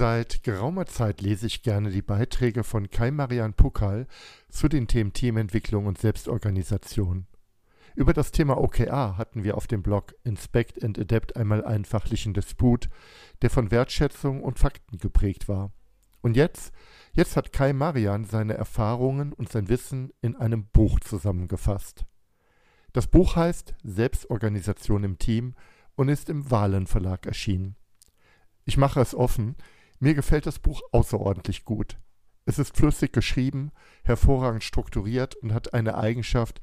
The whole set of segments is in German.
Seit geraumer Zeit lese ich gerne die Beiträge von Kai-Marian Puckal zu den Themen Teamentwicklung und Selbstorganisation. Über das Thema OKR hatten wir auf dem Blog Inspect and Adapt einmal einen fachlichen Disput, der von Wertschätzung und Fakten geprägt war. Und jetzt, jetzt hat Kai Marian seine Erfahrungen und sein Wissen in einem Buch zusammengefasst. Das Buch heißt Selbstorganisation im Team und ist im Wahlen Verlag erschienen. Ich mache es offen, mir gefällt das Buch außerordentlich gut. Es ist flüssig geschrieben, hervorragend strukturiert und hat eine Eigenschaft,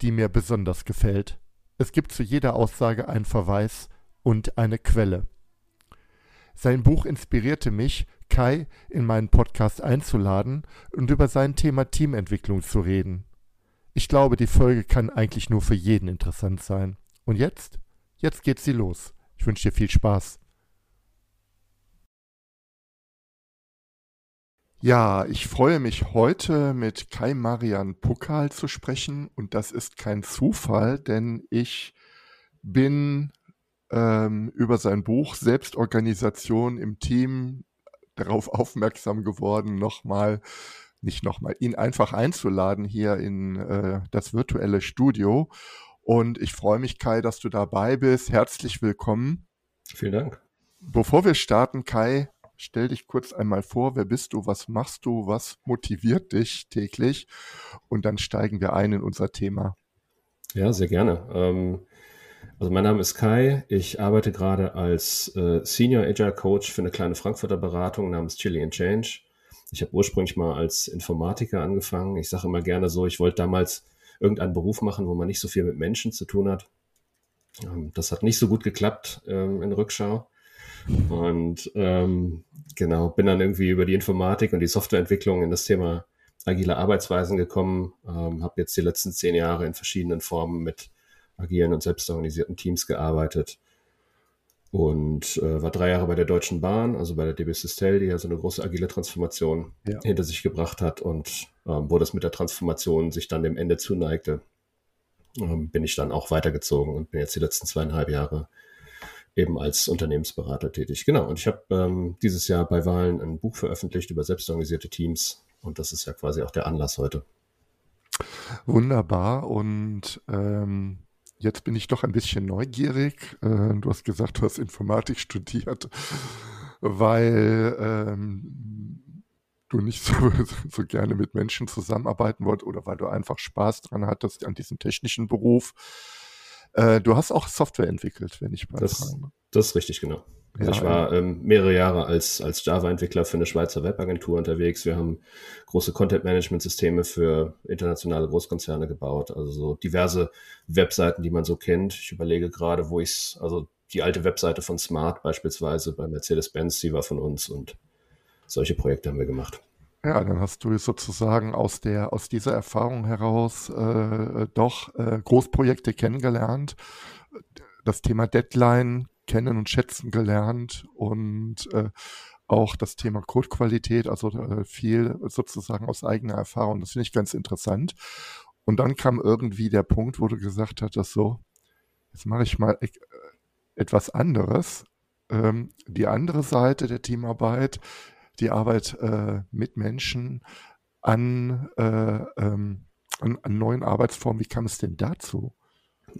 die mir besonders gefällt. Es gibt zu jeder Aussage einen Verweis und eine Quelle. Sein Buch inspirierte mich, Kai in meinen Podcast einzuladen und über sein Thema Teamentwicklung zu reden. Ich glaube, die Folge kann eigentlich nur für jeden interessant sein. Und jetzt? Jetzt geht sie los. Ich wünsche dir viel Spaß. Ja, ich freue mich heute mit Kai Marian Puckal zu sprechen und das ist kein Zufall, denn ich bin ähm, über sein Buch Selbstorganisation im Team darauf aufmerksam geworden, nochmal, nicht nochmal, ihn einfach einzuladen hier in äh, das virtuelle Studio. Und ich freue mich, Kai, dass du dabei bist. Herzlich willkommen. Vielen Dank. Bevor wir starten, Kai, stell dich kurz einmal vor, wer bist du, was machst du, was motiviert dich täglich und dann steigen wir ein in unser Thema. Ja, sehr gerne. Ähm, also mein Name ist Kai, ich arbeite gerade als äh, Senior Agile Coach für eine kleine Frankfurter Beratung namens Chili and Change. Ich habe ursprünglich mal als Informatiker angefangen. Ich sage immer gerne so, ich wollte damals irgendeinen Beruf machen, wo man nicht so viel mit Menschen zu tun hat. Ähm, das hat nicht so gut geklappt ähm, in Rückschau. Und ähm, genau, bin dann irgendwie über die Informatik und die Softwareentwicklung in das Thema agile Arbeitsweisen gekommen, ähm, habe jetzt die letzten zehn Jahre in verschiedenen Formen mit agilen und selbstorganisierten Teams gearbeitet und äh, war drei Jahre bei der Deutschen Bahn, also bei der DB Systel, die ja so eine große agile Transformation ja. hinter sich gebracht hat und ähm, wo das mit der Transformation sich dann dem Ende zuneigte, ähm, bin ich dann auch weitergezogen und bin jetzt die letzten zweieinhalb Jahre eben als Unternehmensberater tätig. Genau, und ich habe ähm, dieses Jahr bei Wahlen ein Buch veröffentlicht über selbstorganisierte Teams und das ist ja quasi auch der Anlass heute. Wunderbar und ähm, jetzt bin ich doch ein bisschen neugierig. Äh, du hast gesagt, du hast Informatik studiert, weil ähm, du nicht so, so gerne mit Menschen zusammenarbeiten wolltest oder weil du einfach Spaß dran hattest an diesem technischen Beruf. Äh, du hast auch Software entwickelt, wenn ich mal das, das ist richtig, genau. Also ja, ich war ähm, mehrere Jahre als, als Java-Entwickler für eine Schweizer Webagentur unterwegs. Wir haben große Content-Management-Systeme für internationale Großkonzerne gebaut, also so diverse Webseiten, die man so kennt. Ich überlege gerade, wo ich es, also die alte Webseite von Smart beispielsweise bei Mercedes-Benz, die war von uns und solche Projekte haben wir gemacht. Ja, dann hast du sozusagen aus der aus dieser Erfahrung heraus äh, doch äh, Großprojekte kennengelernt, das Thema Deadline kennen und schätzen gelernt und äh, auch das Thema Codequalität, also äh, viel sozusagen aus eigener Erfahrung. Das finde ich ganz interessant. Und dann kam irgendwie der Punkt, wo du gesagt hattest, so, jetzt mache ich mal e etwas anderes. Ähm, die andere Seite der Teamarbeit die Arbeit äh, mit Menschen an, äh, ähm, an, an, neuen Arbeitsformen. Wie kam es denn dazu?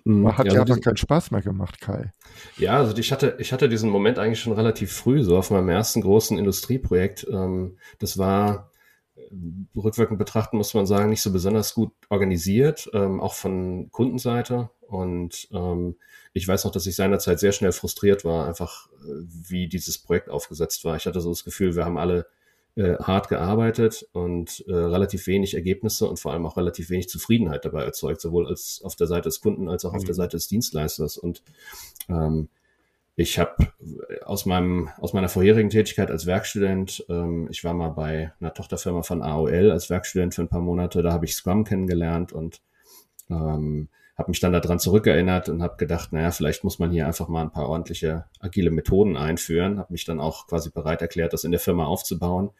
Man hat ja, ja also keinen Spaß mehr gemacht, Kai. Ja, also ich hatte, ich hatte diesen Moment eigentlich schon relativ früh, so auf meinem ersten großen Industrieprojekt. Ähm, das war äh, rückwirkend betrachten muss man sagen, nicht so besonders gut organisiert, ähm, auch von Kundenseite. Und ähm, ich weiß noch, dass ich seinerzeit sehr schnell frustriert war, einfach äh, wie dieses Projekt aufgesetzt war. Ich hatte so das Gefühl, wir haben alle äh, hart gearbeitet und äh, relativ wenig Ergebnisse und vor allem auch relativ wenig Zufriedenheit dabei erzeugt, sowohl als auf der Seite des Kunden als auch mhm. auf der mhm. Seite des Dienstleisters. Und ähm, ich habe aus meinem aus meiner vorherigen Tätigkeit als Werkstudent, ähm, ich war mal bei einer Tochterfirma von AOL als Werkstudent für ein paar Monate, da habe ich Scrum kennengelernt und ähm, habe mich dann daran zurückerinnert und habe gedacht, naja, vielleicht muss man hier einfach mal ein paar ordentliche agile Methoden einführen. Habe mich dann auch quasi bereit erklärt, das in der Firma aufzubauen.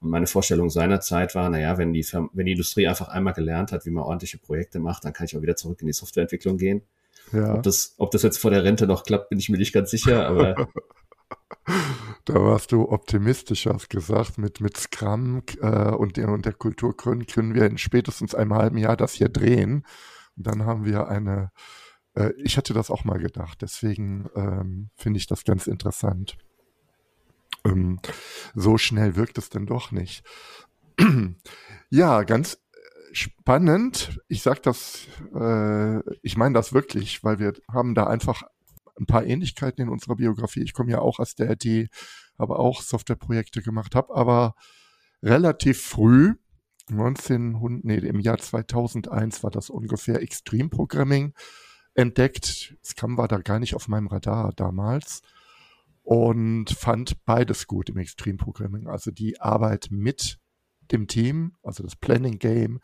Und meine Vorstellung seinerzeit war, naja, wenn die, Firma, wenn die Industrie einfach einmal gelernt hat, wie man ordentliche Projekte macht, dann kann ich auch wieder zurück in die Softwareentwicklung gehen. Ja. Ob, das, ob das jetzt vor der Rente noch klappt, bin ich mir nicht ganz sicher, aber Da warst du optimistisch, hast gesagt, mit, mit Scrum äh, und, der, und der Kultur können, können wir in spätestens einem halben Jahr das hier drehen. Und dann haben wir eine, äh, ich hatte das auch mal gedacht, deswegen ähm, finde ich das ganz interessant. Ähm, so schnell wirkt es denn doch nicht. ja, ganz spannend. Ich sage das, äh, ich meine das wirklich, weil wir haben da einfach ein paar Ähnlichkeiten in unserer Biografie. Ich komme ja auch aus der IT, habe auch Softwareprojekte gemacht, habe aber relativ früh 1900, nee, im Jahr 2001 war das ungefähr Extreme Programming entdeckt. Scrum war da gar nicht auf meinem Radar damals und fand beides gut im Extreme Programming. Also die Arbeit mit dem Team, also das Planning Game,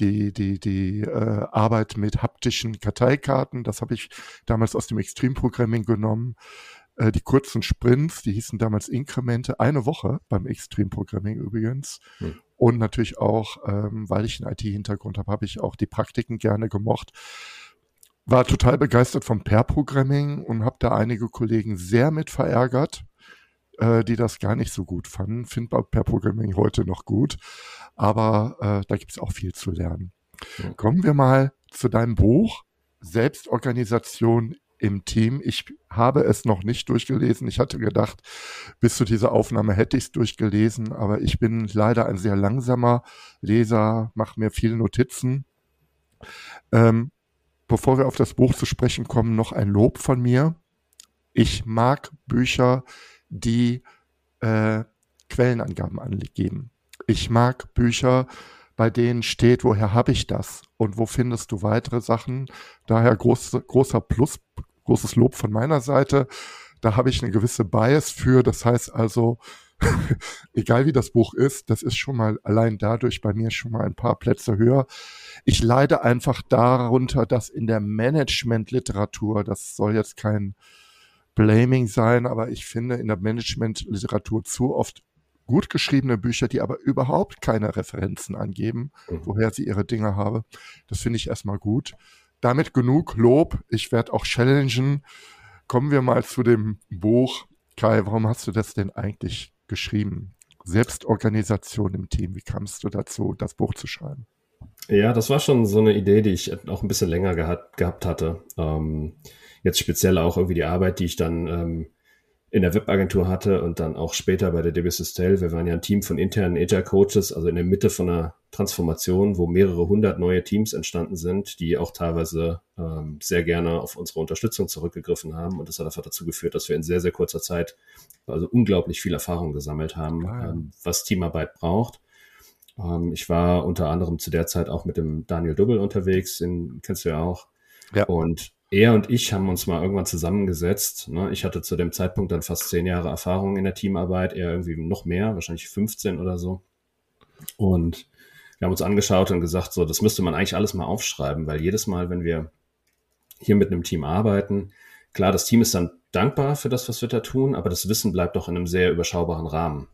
die, die, die äh, Arbeit mit haptischen Karteikarten, das habe ich damals aus dem Extreme Programming genommen. Äh, die kurzen Sprints, die hießen damals Inkremente, eine Woche beim Extreme Programming übrigens. Hm. Und natürlich auch, ähm, weil ich einen IT-Hintergrund habe, habe ich auch die Praktiken gerne gemocht. War total begeistert vom Pair-Programming und habe da einige Kollegen sehr mit verärgert, äh, die das gar nicht so gut fanden. Finde Pair-Programming heute noch gut, aber äh, da gibt es auch viel zu lernen. Ja. Kommen wir mal zu deinem Buch Selbstorganisation im Team. Ich habe es noch nicht durchgelesen. Ich hatte gedacht, bis zu dieser Aufnahme hätte ich es durchgelesen, aber ich bin leider ein sehr langsamer Leser, mache mir viele Notizen. Ähm, bevor wir auf das Buch zu sprechen kommen, noch ein Lob von mir. Ich mag Bücher, die äh, Quellenangaben angeben. Ich mag Bücher, bei denen steht, woher habe ich das und wo findest du weitere Sachen. Daher groß, großer Plus, großes Lob von meiner Seite. Da habe ich eine gewisse Bias für. Das heißt also, egal wie das Buch ist, das ist schon mal allein dadurch bei mir schon mal ein paar Plätze höher. Ich leide einfach darunter, dass in der Management-Literatur, das soll jetzt kein Blaming sein, aber ich finde in der Management-Literatur zu oft gut geschriebene Bücher, die aber überhaupt keine Referenzen angeben, mhm. woher sie ihre Dinge habe. Das finde ich erstmal gut. Damit genug Lob. Ich werde auch challengen. Kommen wir mal zu dem Buch. Kai, warum hast du das denn eigentlich geschrieben? Selbstorganisation im Team. Wie kamst du dazu, das Buch zu schreiben? Ja, das war schon so eine Idee, die ich auch ein bisschen länger gehabt, gehabt hatte. Ähm, jetzt speziell auch irgendwie die Arbeit, die ich dann ähm, in der Webagentur hatte und dann auch später bei der DB Systel. Wir waren ja ein Team von internen Agile Coaches, also in der Mitte von einer Transformation, wo mehrere hundert neue Teams entstanden sind, die auch teilweise ähm, sehr gerne auf unsere Unterstützung zurückgegriffen haben. Und das hat einfach dazu geführt, dass wir in sehr, sehr kurzer Zeit also unglaublich viel Erfahrung gesammelt haben, ah, ähm, was Teamarbeit braucht. Ähm, ich war unter anderem zu der Zeit auch mit dem Daniel Dubbel unterwegs, den kennst du ja auch. Ja. Und er und ich haben uns mal irgendwann zusammengesetzt. Ne? Ich hatte zu dem Zeitpunkt dann fast zehn Jahre Erfahrung in der Teamarbeit, er irgendwie noch mehr, wahrscheinlich 15 oder so. Und wir haben uns angeschaut und gesagt, so, das müsste man eigentlich alles mal aufschreiben, weil jedes Mal, wenn wir hier mit einem Team arbeiten, klar, das Team ist dann dankbar für das, was wir da tun, aber das Wissen bleibt doch in einem sehr überschaubaren Rahmen.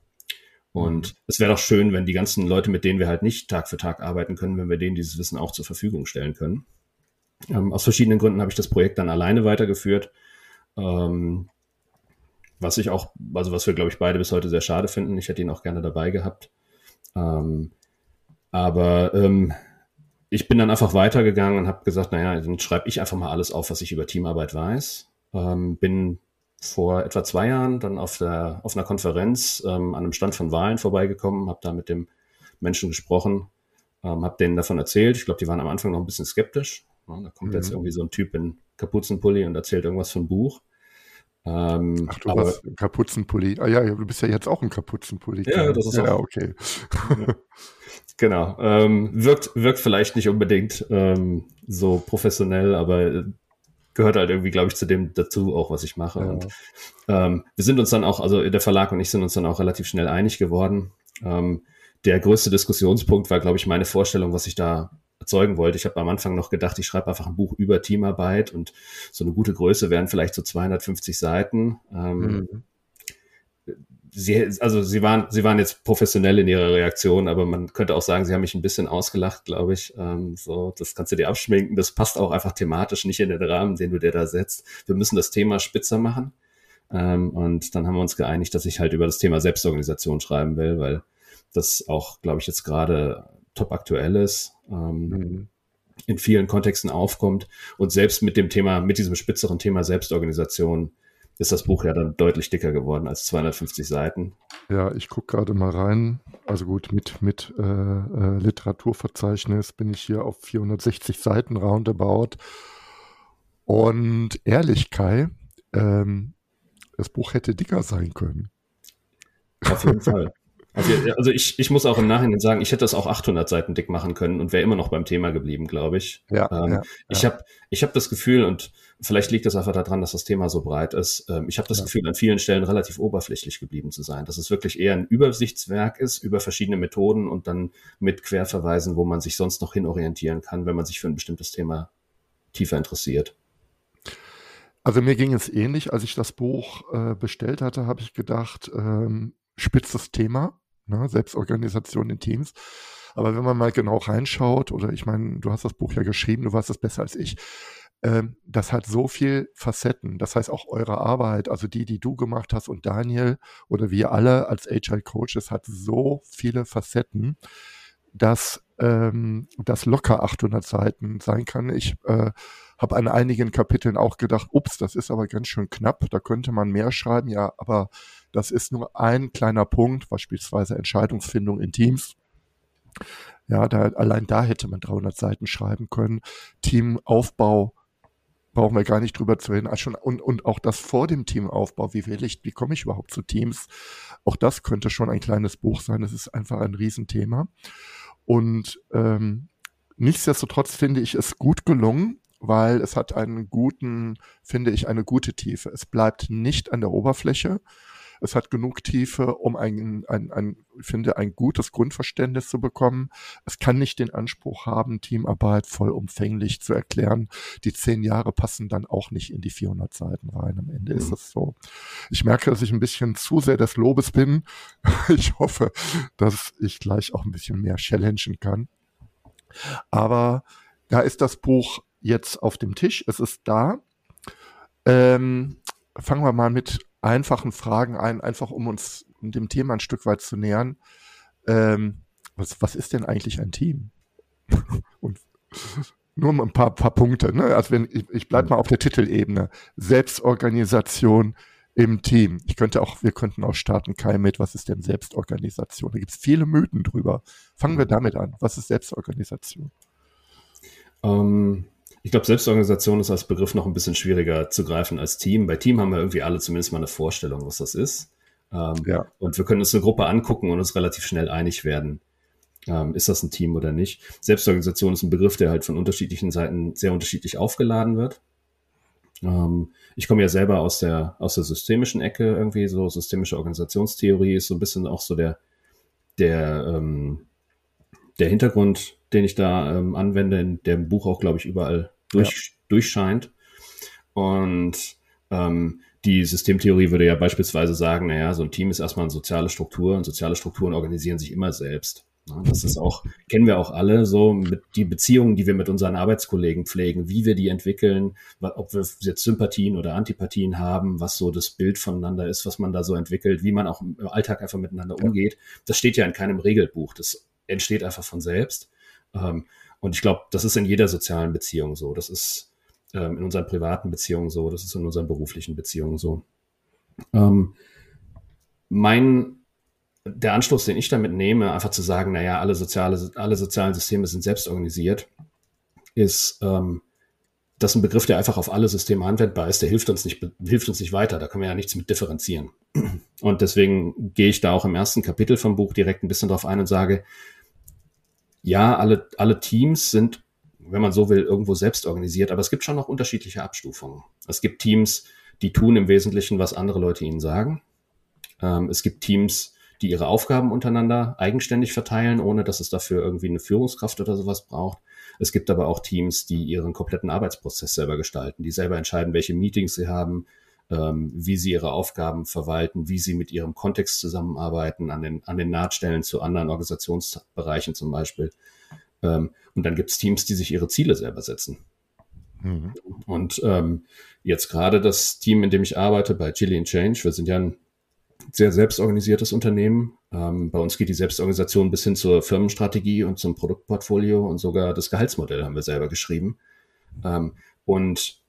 Und mhm. es wäre doch schön, wenn die ganzen Leute, mit denen wir halt nicht Tag für Tag arbeiten können, wenn wir denen dieses Wissen auch zur Verfügung stellen können. Ähm, aus verschiedenen Gründen habe ich das Projekt dann alleine weitergeführt. Ähm, was ich auch, also was wir, glaube ich, beide bis heute sehr schade finden. Ich hätte ihn auch gerne dabei gehabt. Ähm, aber ähm, ich bin dann einfach weitergegangen und habe gesagt, naja, dann schreibe ich einfach mal alles auf, was ich über Teamarbeit weiß. Ähm, bin vor etwa zwei Jahren dann auf, der, auf einer Konferenz ähm, an einem Stand von Wahlen vorbeigekommen, habe da mit dem Menschen gesprochen, ähm, habe denen davon erzählt. Ich glaube, die waren am Anfang noch ein bisschen skeptisch? Da kommt mhm. jetzt irgendwie so ein Typ in Kapuzenpulli und erzählt irgendwas vom Buch. Ähm, Ach, du aber, hast Kapuzenpulli. Ah ja, du bist ja jetzt auch ein Kapuzenpulli. Ja, das ist ja auch. okay. genau. Ähm, wirkt, wirkt vielleicht nicht unbedingt ähm, so professionell, aber gehört halt irgendwie, glaube ich, zu dem dazu auch, was ich mache. Ja. Und ähm, wir sind uns dann auch, also der Verlag und ich sind uns dann auch relativ schnell einig geworden. Ähm, der größte Diskussionspunkt war, glaube ich, meine Vorstellung, was ich da erzeugen wollte. Ich habe am Anfang noch gedacht, ich schreibe einfach ein Buch über Teamarbeit und so eine gute Größe wären vielleicht so 250 Seiten. Ähm, mhm. Sie, also sie waren, sie waren jetzt professionell in ihrer Reaktion, aber man könnte auch sagen, sie haben mich ein bisschen ausgelacht, glaube ich. Ähm, so, das kannst du dir abschminken. Das passt auch einfach thematisch nicht in den Rahmen, den du dir da setzt. Wir müssen das Thema spitzer machen. Ähm, und dann haben wir uns geeinigt, dass ich halt über das Thema Selbstorganisation schreiben will, weil das auch, glaube ich, jetzt gerade top aktuell ist, ähm, mhm. in vielen Kontexten aufkommt und selbst mit dem Thema, mit diesem spitzeren Thema Selbstorganisation ist das Buch ja dann deutlich dicker geworden als 250 Seiten. Ja, ich gucke gerade mal rein. Also gut, mit, mit äh, äh, Literaturverzeichnis bin ich hier auf 460 Seiten roundabout. Und ehrlich, Kai, ähm, das Buch hätte dicker sein können. Auf jeden Fall. Also, also ich, ich muss auch im Nachhinein sagen, ich hätte das auch 800 Seiten dick machen können und wäre immer noch beim Thema geblieben, glaube ich. Ja, ähm, ja, ich ja. habe ich hab das Gefühl, und vielleicht liegt das einfach daran, dass das Thema so breit ist, ähm, ich habe das ja. Gefühl, an vielen Stellen relativ oberflächlich geblieben zu sein. Dass es wirklich eher ein Übersichtswerk ist über verschiedene Methoden und dann mit Querverweisen, wo man sich sonst noch hinorientieren kann, wenn man sich für ein bestimmtes Thema tiefer interessiert. Also mir ging es ähnlich, als ich das Buch äh, bestellt hatte, habe ich gedacht, ähm, spitzes Thema ne? Selbstorganisation in Teams. Aber wenn man mal genau reinschaut, oder ich meine, du hast das Buch ja geschrieben, du weißt es besser als ich, ähm, das hat so viel Facetten. Das heißt auch eure Arbeit, also die, die du gemacht hast und Daniel oder wir alle als Agile Coaches, hat so viele Facetten, dass ähm, das locker 800 Seiten sein kann. Ich äh, habe an einigen Kapiteln auch gedacht, ups, das ist aber ganz schön knapp, da könnte man mehr schreiben. Ja, aber das ist nur ein kleiner Punkt, beispielsweise Entscheidungsfindung in Teams. Ja, da, allein da hätte man 300 Seiten schreiben können. Teamaufbau brauchen wir gar nicht drüber zu reden. Also und, und auch das vor dem Teamaufbau, wie will ich, wie komme ich überhaupt zu Teams? Auch das könnte schon ein kleines Buch sein. Das ist einfach ein Riesenthema. Und ähm, nichtsdestotrotz finde ich es gut gelungen, weil es hat einen guten, finde ich, eine gute Tiefe. Es bleibt nicht an der Oberfläche, es hat genug Tiefe, um ein, ein, ein, ich finde, ein gutes Grundverständnis zu bekommen. Es kann nicht den Anspruch haben, Teamarbeit vollumfänglich zu erklären. Die zehn Jahre passen dann auch nicht in die 400 Seiten rein. Am Ende mhm. ist es so. Ich merke, dass ich ein bisschen zu sehr des Lobes bin. Ich hoffe, dass ich gleich auch ein bisschen mehr challengen kann. Aber da ist das Buch jetzt auf dem Tisch. Es ist da. Ähm, fangen wir mal mit einfachen Fragen ein, einfach um uns dem Thema ein Stück weit zu nähern. Ähm, was, was ist denn eigentlich ein Team? Und nur ein paar, paar Punkte. Ne? Also wenn ich, ich bleibe mal auf der Titelebene. Selbstorganisation im Team. Ich könnte auch, wir könnten auch starten, Kai, mit, was ist denn Selbstorganisation? Da gibt es viele Mythen drüber. Fangen wir damit an. Was ist Selbstorganisation? Ähm, ich glaube, Selbstorganisation ist als Begriff noch ein bisschen schwieriger zu greifen als Team. Bei Team haben wir irgendwie alle zumindest mal eine Vorstellung, was das ist. Ähm, ja. Und wir können uns eine Gruppe angucken und uns relativ schnell einig werden, ähm, ist das ein Team oder nicht. Selbstorganisation ist ein Begriff, der halt von unterschiedlichen Seiten sehr unterschiedlich aufgeladen wird. Ähm, ich komme ja selber aus der, aus der systemischen Ecke irgendwie, so systemische Organisationstheorie ist so ein bisschen auch so der, der, ähm, der Hintergrund, den ich da ähm, anwende, in dem Buch auch, glaube ich, überall durch, ja. durchscheint. Und ähm, die Systemtheorie würde ja beispielsweise sagen, naja, so ein Team ist erstmal eine soziale Struktur und soziale Strukturen organisieren sich immer selbst. Das ist auch, kennen wir auch alle, so mit die Beziehungen, die wir mit unseren Arbeitskollegen pflegen, wie wir die entwickeln, ob wir jetzt Sympathien oder Antipathien haben, was so das Bild voneinander ist, was man da so entwickelt, wie man auch im Alltag einfach miteinander umgeht. Das steht ja in keinem Regelbuch. Das entsteht einfach von selbst. Und ich glaube, das ist in jeder sozialen Beziehung so. Das ist ähm, in unseren privaten Beziehungen so. Das ist in unseren beruflichen Beziehungen so. Ähm, mein, der Anschluss, den ich damit nehme, einfach zu sagen, naja, alle soziale, alle sozialen Systeme sind selbst organisiert, ist, ähm, das ein Begriff, der einfach auf alle Systeme anwendbar ist, der hilft uns nicht, hilft uns nicht weiter. Da können wir ja nichts mit differenzieren. Und deswegen gehe ich da auch im ersten Kapitel vom Buch direkt ein bisschen drauf ein und sage, ja, alle, alle Teams sind wenn man so will, irgendwo selbst organisiert. Aber es gibt schon noch unterschiedliche Abstufungen. Es gibt Teams, die tun im Wesentlichen, was andere Leute ihnen sagen. Ähm, es gibt Teams, die ihre Aufgaben untereinander eigenständig verteilen, ohne dass es dafür irgendwie eine Führungskraft oder sowas braucht. Es gibt aber auch Teams, die ihren kompletten Arbeitsprozess selber gestalten, die selber entscheiden, welche Meetings sie haben, ähm, wie sie ihre Aufgaben verwalten, wie sie mit ihrem Kontext zusammenarbeiten, an den, an den Nahtstellen zu anderen Organisationsbereichen zum Beispiel. Ähm, und dann gibt es Teams, die sich ihre Ziele selber setzen. Mhm. Und ähm, jetzt gerade das Team, in dem ich arbeite, bei Chili and Change, wir sind ja ein sehr selbstorganisiertes Unternehmen. Ähm, bei uns geht die Selbstorganisation bis hin zur Firmenstrategie und zum Produktportfolio und sogar das Gehaltsmodell haben wir selber geschrieben. Ähm, und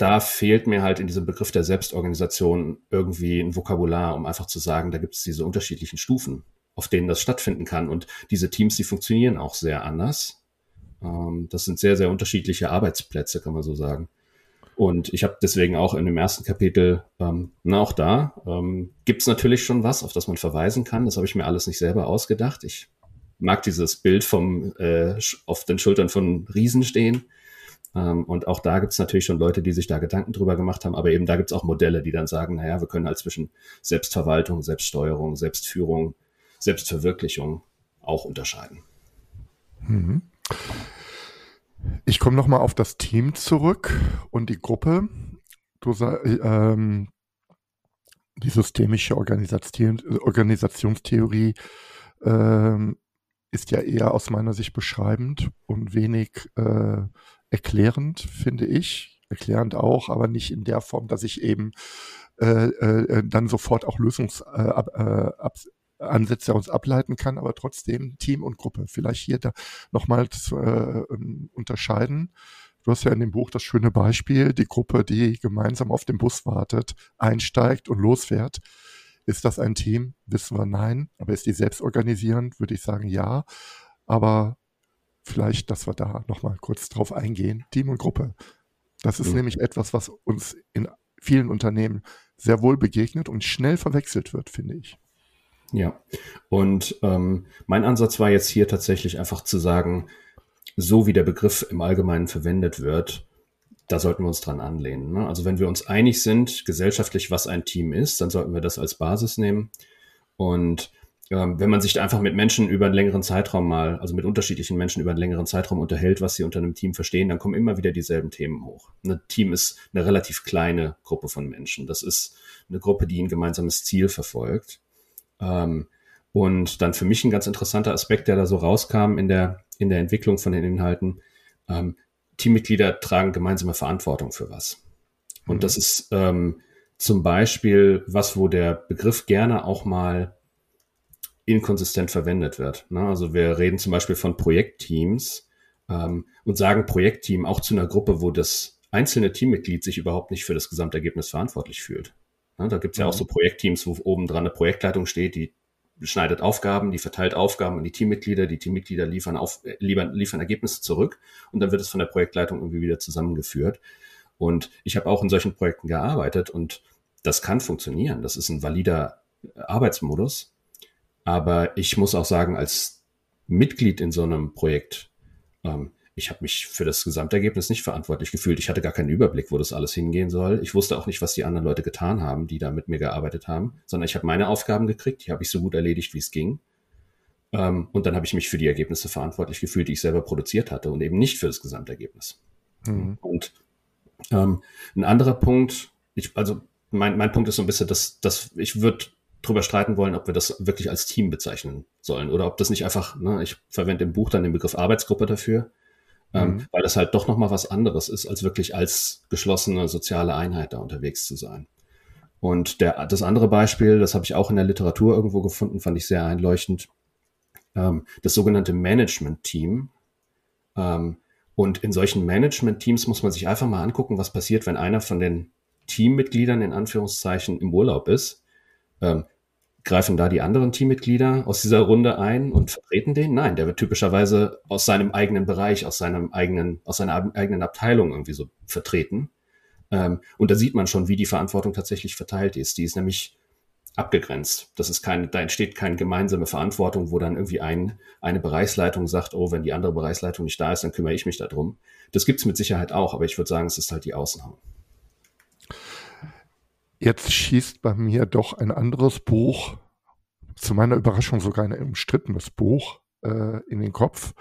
da fehlt mir halt in diesem Begriff der Selbstorganisation irgendwie ein Vokabular, um einfach zu sagen, da gibt es diese unterschiedlichen Stufen, auf denen das stattfinden kann. Und diese Teams, die funktionieren auch sehr anders. Ähm, das sind sehr, sehr unterschiedliche Arbeitsplätze, kann man so sagen. Und ich habe deswegen auch in dem ersten Kapitel, ähm, na auch da, ähm, gibt es natürlich schon was, auf das man verweisen kann. Das habe ich mir alles nicht selber ausgedacht. Ich mag dieses Bild vom äh, auf den Schultern von Riesen stehen. Ähm, und auch da gibt es natürlich schon Leute, die sich da Gedanken drüber gemacht haben, aber eben da gibt es auch Modelle, die dann sagen, naja, wir können halt zwischen Selbstverwaltung, Selbststeuerung, Selbstführung, Selbstverwirklichung auch unterscheiden. Mhm. Ich komme nochmal auf das Team zurück und die Gruppe. Du ähm, die systemische Organisation, Organisationstheorie ähm, ist ja eher aus meiner Sicht beschreibend und wenig äh, erklärend, finde ich. Erklärend auch, aber nicht in der Form, dass ich eben äh, äh, dann sofort auch Lösungsansätze äh, uns ableiten kann, aber trotzdem Team und Gruppe. Vielleicht hier da nochmal zu äh, ähm, unterscheiden. Du hast ja in dem Buch das schöne Beispiel, die Gruppe, die gemeinsam auf dem Bus wartet, einsteigt und losfährt. Ist das ein Team? Wissen wir nein. Aber ist die selbst organisierend? Würde ich sagen ja. Aber vielleicht, dass wir da nochmal kurz drauf eingehen. Team und Gruppe. Das ist mhm. nämlich etwas, was uns in vielen Unternehmen sehr wohl begegnet und schnell verwechselt wird, finde ich. Ja, und ähm, mein Ansatz war jetzt hier tatsächlich einfach zu sagen, so wie der Begriff im Allgemeinen verwendet wird, da sollten wir uns dran anlehnen. Ne? Also wenn wir uns einig sind, gesellschaftlich, was ein Team ist, dann sollten wir das als Basis nehmen. Und wenn man sich einfach mit Menschen über einen längeren Zeitraum mal, also mit unterschiedlichen Menschen über einen längeren Zeitraum unterhält, was sie unter einem Team verstehen, dann kommen immer wieder dieselben Themen hoch. Ein Team ist eine relativ kleine Gruppe von Menschen. Das ist eine Gruppe, die ein gemeinsames Ziel verfolgt. Ähm, und dann für mich ein ganz interessanter Aspekt, der da so rauskam in der, in der Entwicklung von den Inhalten. Ähm, Teammitglieder tragen gemeinsame Verantwortung für was. Und mhm. das ist ähm, zum Beispiel was, wo der Begriff gerne auch mal inkonsistent verwendet wird. Ne? Also wir reden zum Beispiel von Projektteams ähm, und sagen Projektteam auch zu einer Gruppe, wo das einzelne Teammitglied sich überhaupt nicht für das Gesamtergebnis verantwortlich fühlt. Ne? Da gibt es ja auch mhm. so Projektteams, wo oben dran eine Projektleitung steht, die schneidet Aufgaben, die verteilt Aufgaben an die Teammitglieder, die Teammitglieder liefern, auf, äh, liefern, liefern Ergebnisse zurück und dann wird es von der Projektleitung irgendwie wieder zusammengeführt. Und ich habe auch in solchen Projekten gearbeitet und das kann funktionieren. Das ist ein valider Arbeitsmodus. Aber ich muss auch sagen, als Mitglied in so einem Projekt, ähm, ich habe mich für das Gesamtergebnis nicht verantwortlich gefühlt. Ich hatte gar keinen Überblick, wo das alles hingehen soll. Ich wusste auch nicht, was die anderen Leute getan haben, die da mit mir gearbeitet haben, sondern ich habe meine Aufgaben gekriegt, die habe ich so gut erledigt, wie es ging. Ähm, und dann habe ich mich für die Ergebnisse verantwortlich gefühlt, die ich selber produziert hatte und eben nicht für das Gesamtergebnis. Mhm. Und ähm, ein anderer Punkt, ich, also mein, mein Punkt ist so ein bisschen, dass, dass ich würde drüber streiten wollen, ob wir das wirklich als Team bezeichnen sollen oder ob das nicht einfach, ne, ich verwende im Buch dann den Begriff Arbeitsgruppe dafür, ähm, mhm. ähm, weil das halt doch nochmal was anderes ist, als wirklich als geschlossene soziale Einheit da unterwegs zu sein. Und der, das andere Beispiel, das habe ich auch in der Literatur irgendwo gefunden, fand ich sehr einleuchtend, ähm, das sogenannte Management-Team. Ähm, und in solchen Management-Teams muss man sich einfach mal angucken, was passiert, wenn einer von den Teammitgliedern in Anführungszeichen im Urlaub ist ähm, greifen da die anderen Teammitglieder aus dieser Runde ein und vertreten den? Nein, der wird typischerweise aus seinem eigenen Bereich, aus seinem eigenen, aus seiner eigenen Abteilung irgendwie so vertreten. Ähm, und da sieht man schon, wie die Verantwortung tatsächlich verteilt ist. Die ist nämlich abgegrenzt. Das ist keine, da entsteht keine gemeinsame Verantwortung, wo dann irgendwie ein, eine Bereichsleitung sagt, oh, wenn die andere Bereichsleitung nicht da ist, dann kümmere ich mich darum. Das gibt es mit Sicherheit auch, aber ich würde sagen, es ist halt die Ausnahme. Jetzt schießt bei mir doch ein anderes Buch, zu meiner Überraschung sogar ein umstrittenes Buch, äh, in den Kopf.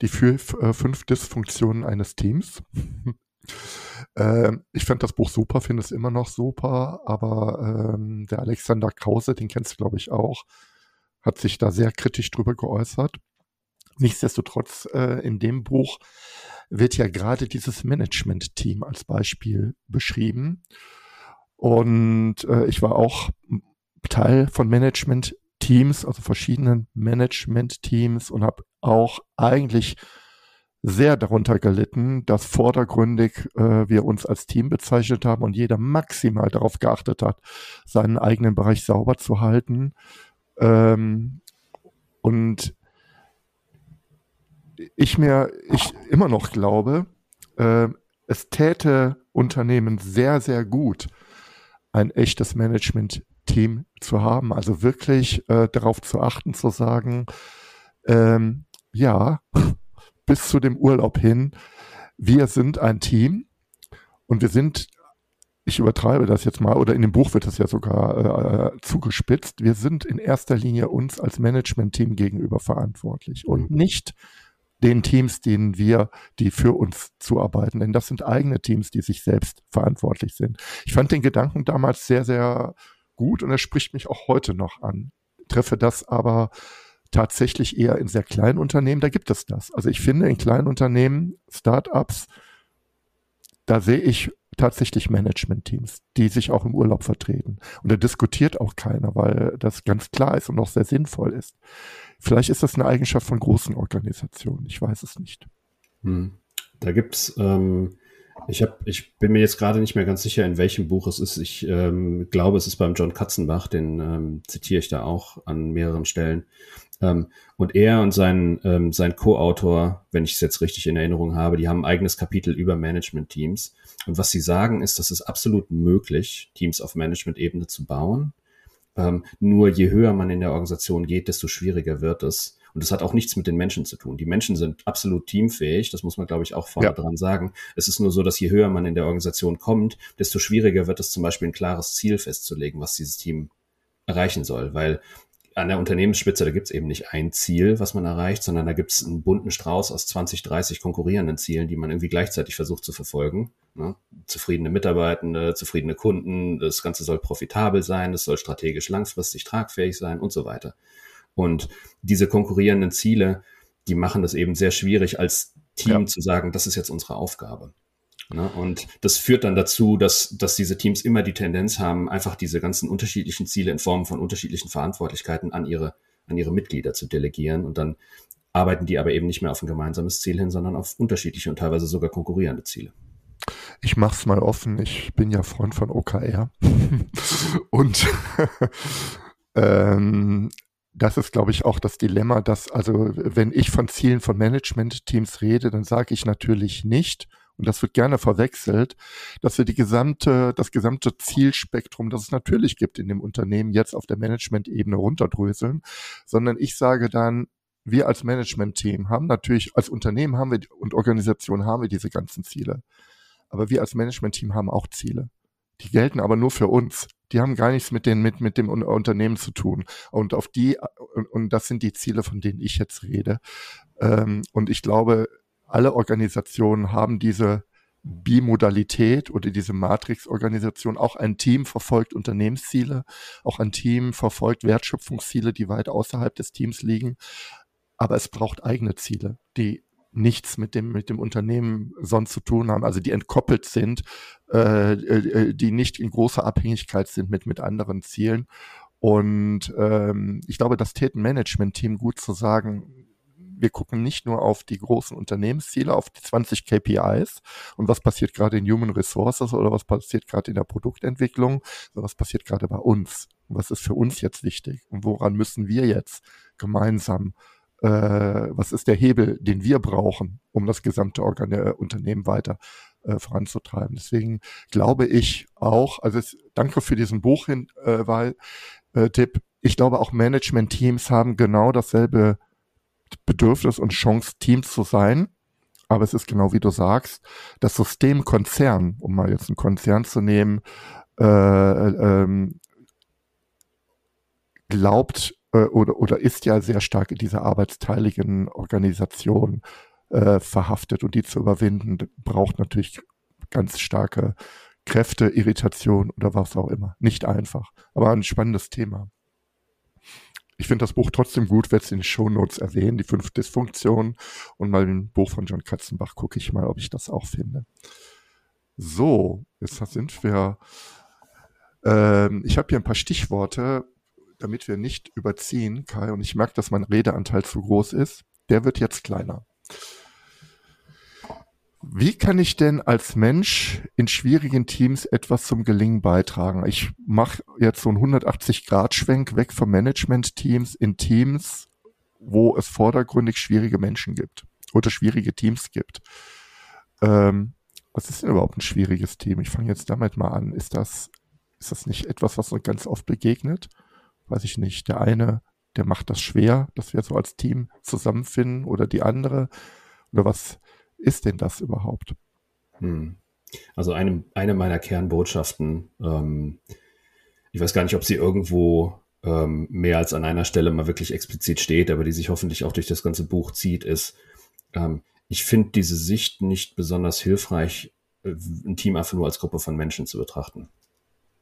Die fünf, äh, fünf Dysfunktionen eines Teams. äh, ich fand das Buch super, finde es immer noch super, aber ähm, der Alexander Krause, den kennst du, glaube ich, auch, hat sich da sehr kritisch drüber geäußert. Nichtsdestotrotz, äh, in dem Buch wird ja gerade dieses Management-Team als Beispiel beschrieben. Und äh, ich war auch Teil von Management-Teams, also verschiedenen Management-Teams und habe auch eigentlich sehr darunter gelitten, dass vordergründig äh, wir uns als Team bezeichnet haben und jeder maximal darauf geachtet hat, seinen eigenen Bereich sauber zu halten. Ähm, und ich mir, ich immer noch glaube, äh, es täte Unternehmen sehr, sehr gut, ein echtes Management-Team zu haben. Also wirklich äh, darauf zu achten, zu sagen, ähm, ja, bis zu dem Urlaub hin, wir sind ein Team und wir sind, ich übertreibe das jetzt mal, oder in dem Buch wird das ja sogar äh, zugespitzt, wir sind in erster Linie uns als Management-Team gegenüber verantwortlich und mhm. nicht den Teams, denen wir, die für uns zuarbeiten. Denn das sind eigene Teams, die sich selbst verantwortlich sind. Ich fand den Gedanken damals sehr, sehr gut und er spricht mich auch heute noch an. Treffe das aber tatsächlich eher in sehr kleinen Unternehmen, da gibt es das. Also ich finde in kleinen Unternehmen, Startups, da sehe ich tatsächlich Management-Teams, die sich auch im Urlaub vertreten. Und da diskutiert auch keiner, weil das ganz klar ist und auch sehr sinnvoll ist. Vielleicht ist das eine Eigenschaft von großen Organisationen. Ich weiß es nicht. Hm. Da gibt's, ähm, ich ich bin mir jetzt gerade nicht mehr ganz sicher, in welchem Buch es ist. Ich ähm, glaube, es ist beim John Katzenbach, den ähm, zitiere ich da auch an mehreren Stellen. Ähm, und er und sein, ähm, sein Co-Autor, wenn ich es jetzt richtig in Erinnerung habe, die haben ein eigenes Kapitel über Management-Teams. Und was sie sagen, ist, dass es absolut möglich, Teams auf Management-Ebene zu bauen. Ähm, nur je höher man in der Organisation geht, desto schwieriger wird es. Und das hat auch nichts mit den Menschen zu tun. Die Menschen sind absolut teamfähig, das muss man, glaube ich, auch vorne ja. dran sagen. Es ist nur so, dass je höher man in der Organisation kommt, desto schwieriger wird es zum Beispiel ein klares Ziel festzulegen, was dieses Team erreichen soll. Weil an der Unternehmensspitze, da gibt es eben nicht ein Ziel, was man erreicht, sondern da gibt es einen bunten Strauß aus 20, 30 konkurrierenden Zielen, die man irgendwie gleichzeitig versucht zu verfolgen. Ne? Zufriedene Mitarbeitende, zufriedene Kunden, das Ganze soll profitabel sein, es soll strategisch langfristig tragfähig sein und so weiter. Und diese konkurrierenden Ziele, die machen das eben sehr schwierig als Team ja. zu sagen, das ist jetzt unsere Aufgabe. Ne? Und das führt dann dazu, dass, dass diese Teams immer die Tendenz haben, einfach diese ganzen unterschiedlichen Ziele in Form von unterschiedlichen Verantwortlichkeiten an ihre, an ihre Mitglieder zu delegieren. Und dann arbeiten die aber eben nicht mehr auf ein gemeinsames Ziel hin, sondern auf unterschiedliche und teilweise sogar konkurrierende Ziele. Ich mach's mal offen, ich bin ja Freund von OKR. und ähm, das ist, glaube ich, auch das Dilemma, dass, also wenn ich von Zielen von Management-Teams rede, dann sage ich natürlich nicht, und das wird gerne verwechselt, dass wir die gesamte, das gesamte Zielspektrum, das es natürlich gibt in dem Unternehmen, jetzt auf der Management-Ebene runterdröseln, sondern ich sage dann, wir als Management-Team haben natürlich, als Unternehmen haben wir und Organisation haben wir diese ganzen Ziele. Aber wir als Management-Team haben auch Ziele. Die gelten aber nur für uns. Die haben gar nichts mit, den, mit, mit dem Unternehmen zu tun. Und auf die, und, und das sind die Ziele, von denen ich jetzt rede. Ähm, und ich glaube, alle Organisationen haben diese Bimodalität oder diese Matrix-Organisation. Auch ein Team verfolgt Unternehmensziele, auch ein Team verfolgt Wertschöpfungsziele, die weit außerhalb des Teams liegen. Aber es braucht eigene Ziele, die nichts mit dem, mit dem Unternehmen sonst zu tun haben, also die entkoppelt sind, äh, äh, die nicht in großer Abhängigkeit sind mit, mit anderen Zielen. Und ähm, ich glaube, das täten Management-Team gut zu sagen, wir gucken nicht nur auf die großen Unternehmensziele, auf die 20 KPIs und was passiert gerade in Human Resources oder was passiert gerade in der Produktentwicklung, sondern was passiert gerade bei uns. Was ist für uns jetzt wichtig und woran müssen wir jetzt gemeinsam äh, was ist der Hebel, den wir brauchen, um das gesamte Organ äh, Unternehmen weiter äh, voranzutreiben. Deswegen glaube ich auch, also es, danke für diesen Buch hin, äh, weil äh, Tipp. Ich glaube, auch Management-Teams haben genau dasselbe Bedürfnis und Chance, Teams zu sein. Aber es ist genau wie du sagst, das System Konzern, um mal jetzt einen Konzern zu nehmen, äh, ähm, glaubt äh, oder, oder ist ja sehr stark in dieser arbeitsteiligen Organisation äh, verhaftet und die zu überwinden, braucht natürlich ganz starke Kräfte, Irritation oder was auch immer. Nicht einfach, aber ein spannendes Thema. Ich finde das Buch trotzdem gut, werde es in den Shownotes erwähnen, die fünf Dysfunktionen und mal ein Buch von John Katzenbach gucke ich mal, ob ich das auch finde. So, jetzt sind wir. Ähm, ich habe hier ein paar Stichworte, damit wir nicht überziehen, Kai, und ich merke, dass mein Redeanteil zu groß ist. Der wird jetzt kleiner. Wie kann ich denn als Mensch in schwierigen Teams etwas zum Gelingen beitragen? Ich mache jetzt so einen 180-Grad-Schwenk weg vom Management-Teams in Teams, wo es vordergründig schwierige Menschen gibt oder schwierige Teams gibt. Ähm, was ist denn überhaupt ein schwieriges Team? Ich fange jetzt damit mal an. Ist das, ist das nicht etwas, was uns ganz oft begegnet? Weiß ich nicht. Der eine, der macht das schwer, dass wir so als Team zusammenfinden oder die andere. Oder was, ist denn das überhaupt? Hm. Also eine, eine meiner Kernbotschaften, ähm, ich weiß gar nicht, ob sie irgendwo ähm, mehr als an einer Stelle mal wirklich explizit steht, aber die sich hoffentlich auch durch das ganze Buch zieht, ist, ähm, ich finde diese Sicht nicht besonders hilfreich, äh, ein Team einfach nur als Gruppe von Menschen zu betrachten.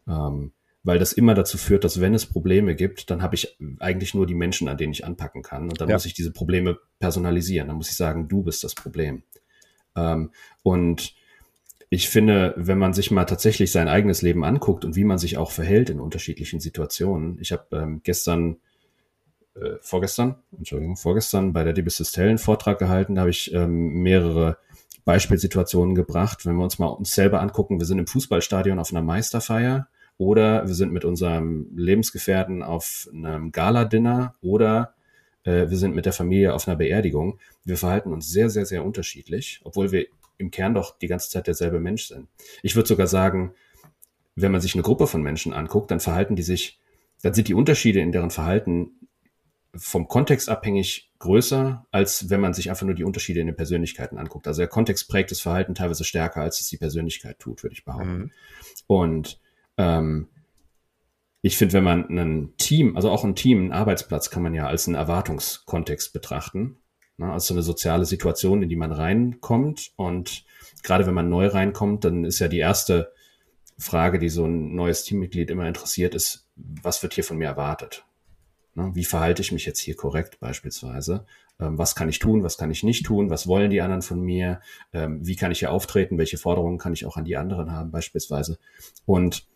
Ähm, weil das immer dazu führt, dass wenn es Probleme gibt, dann habe ich eigentlich nur die Menschen, an denen ich anpacken kann. Und dann ja. muss ich diese Probleme personalisieren. Dann muss ich sagen, du bist das Problem. Ähm, und ich finde, wenn man sich mal tatsächlich sein eigenes Leben anguckt und wie man sich auch verhält in unterschiedlichen Situationen. Ich habe ähm, gestern, äh, vorgestern, Entschuldigung, vorgestern bei der Dibis Stell einen Vortrag gehalten, da habe ich ähm, mehrere Beispielsituationen gebracht. Wenn wir uns mal uns selber angucken, wir sind im Fußballstadion auf einer Meisterfeier oder wir sind mit unserem Lebensgefährten auf einem Gala-Dinner oder äh, wir sind mit der Familie auf einer Beerdigung. Wir verhalten uns sehr, sehr, sehr unterschiedlich, obwohl wir im Kern doch die ganze Zeit derselbe Mensch sind. Ich würde sogar sagen, wenn man sich eine Gruppe von Menschen anguckt, dann verhalten die sich, dann sind die Unterschiede in deren Verhalten vom Kontext abhängig größer, als wenn man sich einfach nur die Unterschiede in den Persönlichkeiten anguckt. Also der Kontext prägt das Verhalten teilweise stärker, als es die Persönlichkeit tut, würde ich behaupten. Mhm. Und ähm, ich finde, wenn man ein Team, also auch ein Team, einen Arbeitsplatz kann man ja als einen Erwartungskontext betrachten. Ne? Also eine soziale Situation, in die man reinkommt. Und gerade wenn man neu reinkommt, dann ist ja die erste Frage, die so ein neues Teammitglied immer interessiert, ist, was wird hier von mir erwartet? Ne? Wie verhalte ich mich jetzt hier korrekt beispielsweise? Ähm, was kann ich tun, was kann ich nicht tun? Was wollen die anderen von mir? Ähm, wie kann ich hier auftreten? Welche Forderungen kann ich auch an die anderen haben beispielsweise? Und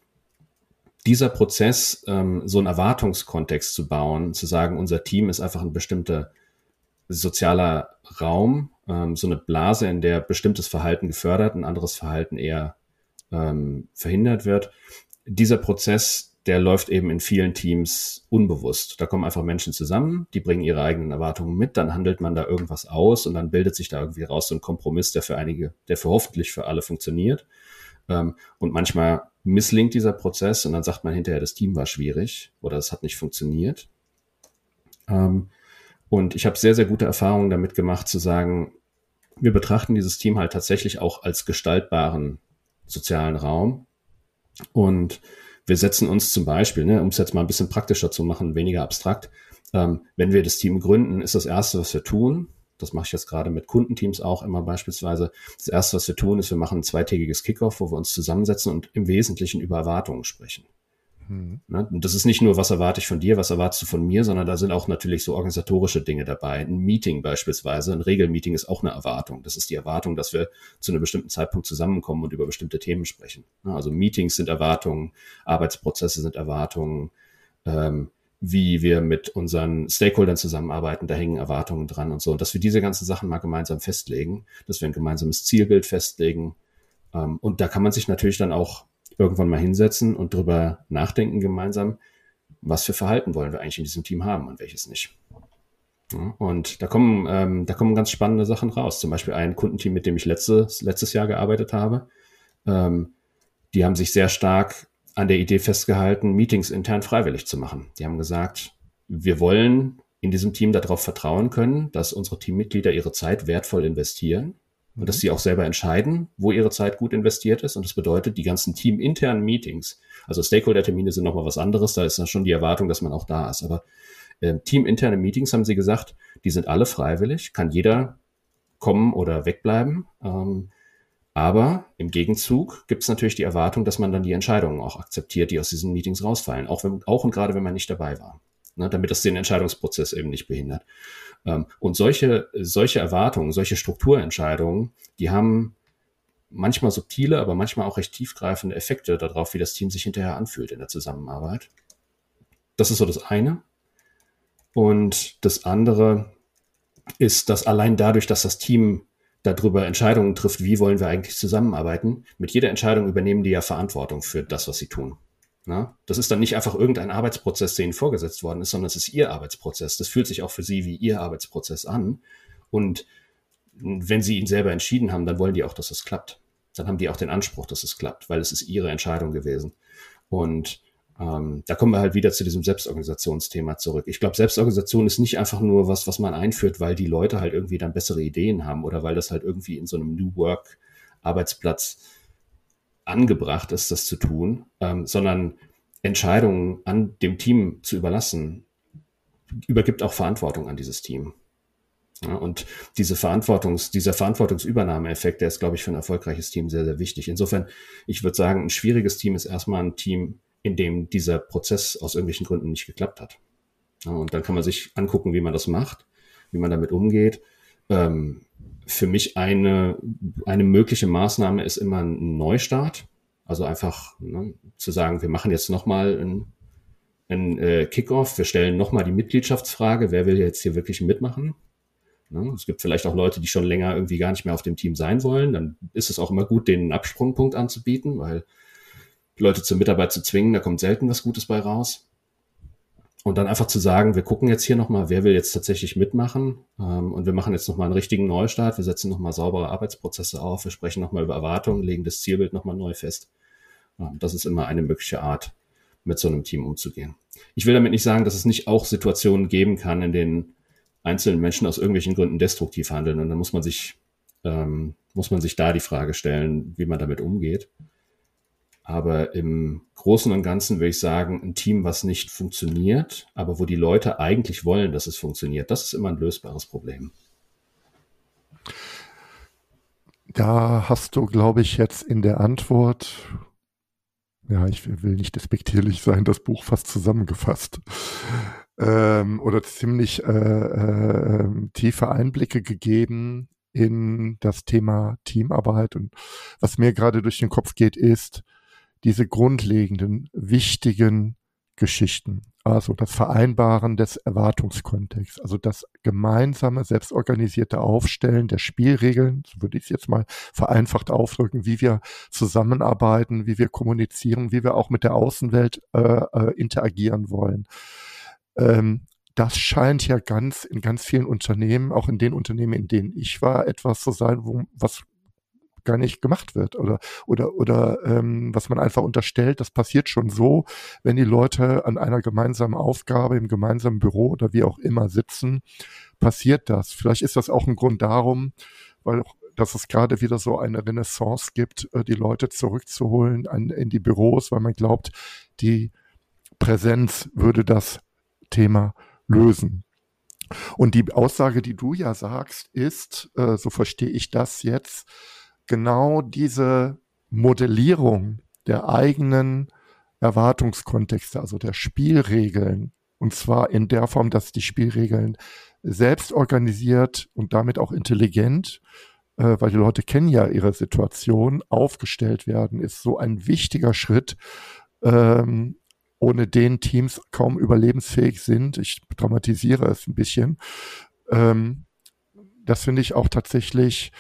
dieser Prozess, ähm, so einen Erwartungskontext zu bauen, zu sagen, unser Team ist einfach ein bestimmter sozialer Raum, ähm, so eine Blase, in der bestimmtes Verhalten gefördert, ein anderes Verhalten eher ähm, verhindert wird. Dieser Prozess, der läuft eben in vielen Teams unbewusst. Da kommen einfach Menschen zusammen, die bringen ihre eigenen Erwartungen mit, dann handelt man da irgendwas aus und dann bildet sich da irgendwie raus so ein Kompromiss, der für einige, der für hoffentlich für alle funktioniert. Ähm, und manchmal misslingt dieser Prozess und dann sagt man hinterher, das Team war schwierig oder es hat nicht funktioniert. Ähm, und ich habe sehr, sehr gute Erfahrungen damit gemacht, zu sagen, wir betrachten dieses Team halt tatsächlich auch als gestaltbaren sozialen Raum. Und wir setzen uns zum Beispiel, ne, um es jetzt mal ein bisschen praktischer zu machen, weniger abstrakt, ähm, wenn wir das Team gründen, ist das Erste, was wir tun, das mache ich jetzt gerade mit Kundenteams auch immer beispielsweise. Das erste, was wir tun, ist, wir machen ein zweitägiges Kickoff, wo wir uns zusammensetzen und im Wesentlichen über Erwartungen sprechen. Mhm. Und das ist nicht nur, was erwarte ich von dir, was erwartest du von mir, sondern da sind auch natürlich so organisatorische Dinge dabei. Ein Meeting beispielsweise, ein Regelmeeting ist auch eine Erwartung. Das ist die Erwartung, dass wir zu einem bestimmten Zeitpunkt zusammenkommen und über bestimmte Themen sprechen. Also Meetings sind Erwartungen, Arbeitsprozesse sind Erwartungen, ähm, wie wir mit unseren Stakeholdern zusammenarbeiten, da hängen Erwartungen dran und so. Und dass wir diese ganzen Sachen mal gemeinsam festlegen, dass wir ein gemeinsames Zielbild festlegen. Ähm, und da kann man sich natürlich dann auch irgendwann mal hinsetzen und drüber nachdenken gemeinsam, was für Verhalten wollen wir eigentlich in diesem Team haben und welches nicht. und da kommen, ähm, da kommen ganz spannende Sachen raus. Zum Beispiel ein Kundenteam, mit dem ich letztes, letztes Jahr gearbeitet habe. Ähm, die haben sich sehr stark an der Idee festgehalten, Meetings intern freiwillig zu machen. Die haben gesagt, wir wollen in diesem Team darauf vertrauen können, dass unsere Teammitglieder ihre Zeit wertvoll investieren und dass mhm. sie auch selber entscheiden, wo ihre Zeit gut investiert ist. Und das bedeutet, die ganzen teaminternen Meetings, also Stakeholder-Termine sind nochmal was anderes, da ist dann schon die Erwartung, dass man auch da ist. Aber äh, teaminterne Meetings haben sie gesagt, die sind alle freiwillig, kann jeder kommen oder wegbleiben. Ähm, aber im Gegenzug gibt es natürlich die Erwartung, dass man dann die Entscheidungen auch akzeptiert, die aus diesen Meetings rausfallen, auch, wenn, auch und gerade wenn man nicht dabei war, ne, damit das den Entscheidungsprozess eben nicht behindert. Ähm, und solche, solche Erwartungen, solche Strukturentscheidungen, die haben manchmal subtile, aber manchmal auch recht tiefgreifende Effekte darauf, wie das Team sich hinterher anfühlt in der Zusammenarbeit. Das ist so das eine. Und das andere ist, dass allein dadurch, dass das Team darüber Entscheidungen trifft, wie wollen wir eigentlich zusammenarbeiten, mit jeder Entscheidung übernehmen die ja Verantwortung für das, was sie tun. Na? Das ist dann nicht einfach irgendein Arbeitsprozess, der ihnen vorgesetzt worden ist, sondern es ist ihr Arbeitsprozess. Das fühlt sich auch für sie wie ihr Arbeitsprozess an. Und wenn sie ihn selber entschieden haben, dann wollen die auch, dass es klappt. Dann haben die auch den Anspruch, dass es klappt, weil es ist ihre Entscheidung gewesen. Und ähm, da kommen wir halt wieder zu diesem Selbstorganisationsthema zurück. Ich glaube, Selbstorganisation ist nicht einfach nur was, was man einführt, weil die Leute halt irgendwie dann bessere Ideen haben oder weil das halt irgendwie in so einem New Work Arbeitsplatz angebracht ist, das zu tun, ähm, sondern Entscheidungen an dem Team zu überlassen, übergibt auch Verantwortung an dieses Team. Ja, und diese Verantwortungs, dieser Verantwortungsübernahmeeffekt, der ist, glaube ich, für ein erfolgreiches Team sehr, sehr wichtig. Insofern, ich würde sagen, ein schwieriges Team ist erstmal ein Team, in dem dieser Prozess aus irgendwelchen Gründen nicht geklappt hat. Ja, und dann kann man sich angucken, wie man das macht, wie man damit umgeht. Ähm, für mich eine, eine mögliche Maßnahme ist immer ein Neustart. Also einfach ne, zu sagen, wir machen jetzt nochmal ein, ein äh, Kickoff, wir stellen nochmal die Mitgliedschaftsfrage, wer will jetzt hier wirklich mitmachen? Ne, es gibt vielleicht auch Leute, die schon länger irgendwie gar nicht mehr auf dem Team sein wollen. Dann ist es auch immer gut, denen einen Absprungpunkt anzubieten, weil Leute zur Mitarbeit zu zwingen, da kommt selten was Gutes bei raus. Und dann einfach zu sagen, wir gucken jetzt hier nochmal, wer will jetzt tatsächlich mitmachen. Ähm, und wir machen jetzt nochmal einen richtigen Neustart. Wir setzen nochmal saubere Arbeitsprozesse auf. Wir sprechen nochmal über Erwartungen, legen das Zielbild nochmal neu fest. Ähm, das ist immer eine mögliche Art, mit so einem Team umzugehen. Ich will damit nicht sagen, dass es nicht auch Situationen geben kann, in denen einzelne Menschen aus irgendwelchen Gründen destruktiv handeln. Und dann muss man sich, ähm, muss man sich da die Frage stellen, wie man damit umgeht. Aber im Großen und Ganzen würde ich sagen, ein Team, was nicht funktioniert, aber wo die Leute eigentlich wollen, dass es funktioniert, das ist immer ein lösbares Problem. Da hast du, glaube ich, jetzt in der Antwort, ja, ich will nicht despektierlich sein, das Buch fast zusammengefasst ähm, oder ziemlich äh, äh, tiefe Einblicke gegeben in das Thema Teamarbeit. Und was mir gerade durch den Kopf geht, ist, diese grundlegenden, wichtigen Geschichten. Also das Vereinbaren des Erwartungskontexts, also das gemeinsame, selbstorganisierte Aufstellen der Spielregeln, so würde ich es jetzt mal vereinfacht aufdrücken, wie wir zusammenarbeiten, wie wir kommunizieren, wie wir auch mit der Außenwelt äh, äh, interagieren wollen. Ähm, das scheint ja ganz in ganz vielen Unternehmen, auch in den Unternehmen, in denen ich war, etwas zu sein, wo, was gar nicht gemacht wird oder oder oder ähm, was man einfach unterstellt, das passiert schon so, wenn die Leute an einer gemeinsamen Aufgabe im gemeinsamen Büro oder wie auch immer sitzen, passiert das. Vielleicht ist das auch ein Grund darum, weil dass es gerade wieder so eine Renaissance gibt, äh, die Leute zurückzuholen in die Büros, weil man glaubt, die Präsenz würde das Thema lösen. Und die Aussage, die du ja sagst, ist, äh, so verstehe ich das jetzt, genau diese Modellierung der eigenen Erwartungskontexte, also der Spielregeln, und zwar in der Form, dass die Spielregeln selbst organisiert und damit auch intelligent, äh, weil die Leute kennen ja ihre Situation, aufgestellt werden, ist so ein wichtiger Schritt, ähm, ohne den Teams kaum überlebensfähig sind. Ich dramatisiere es ein bisschen. Ähm, das finde ich auch tatsächlich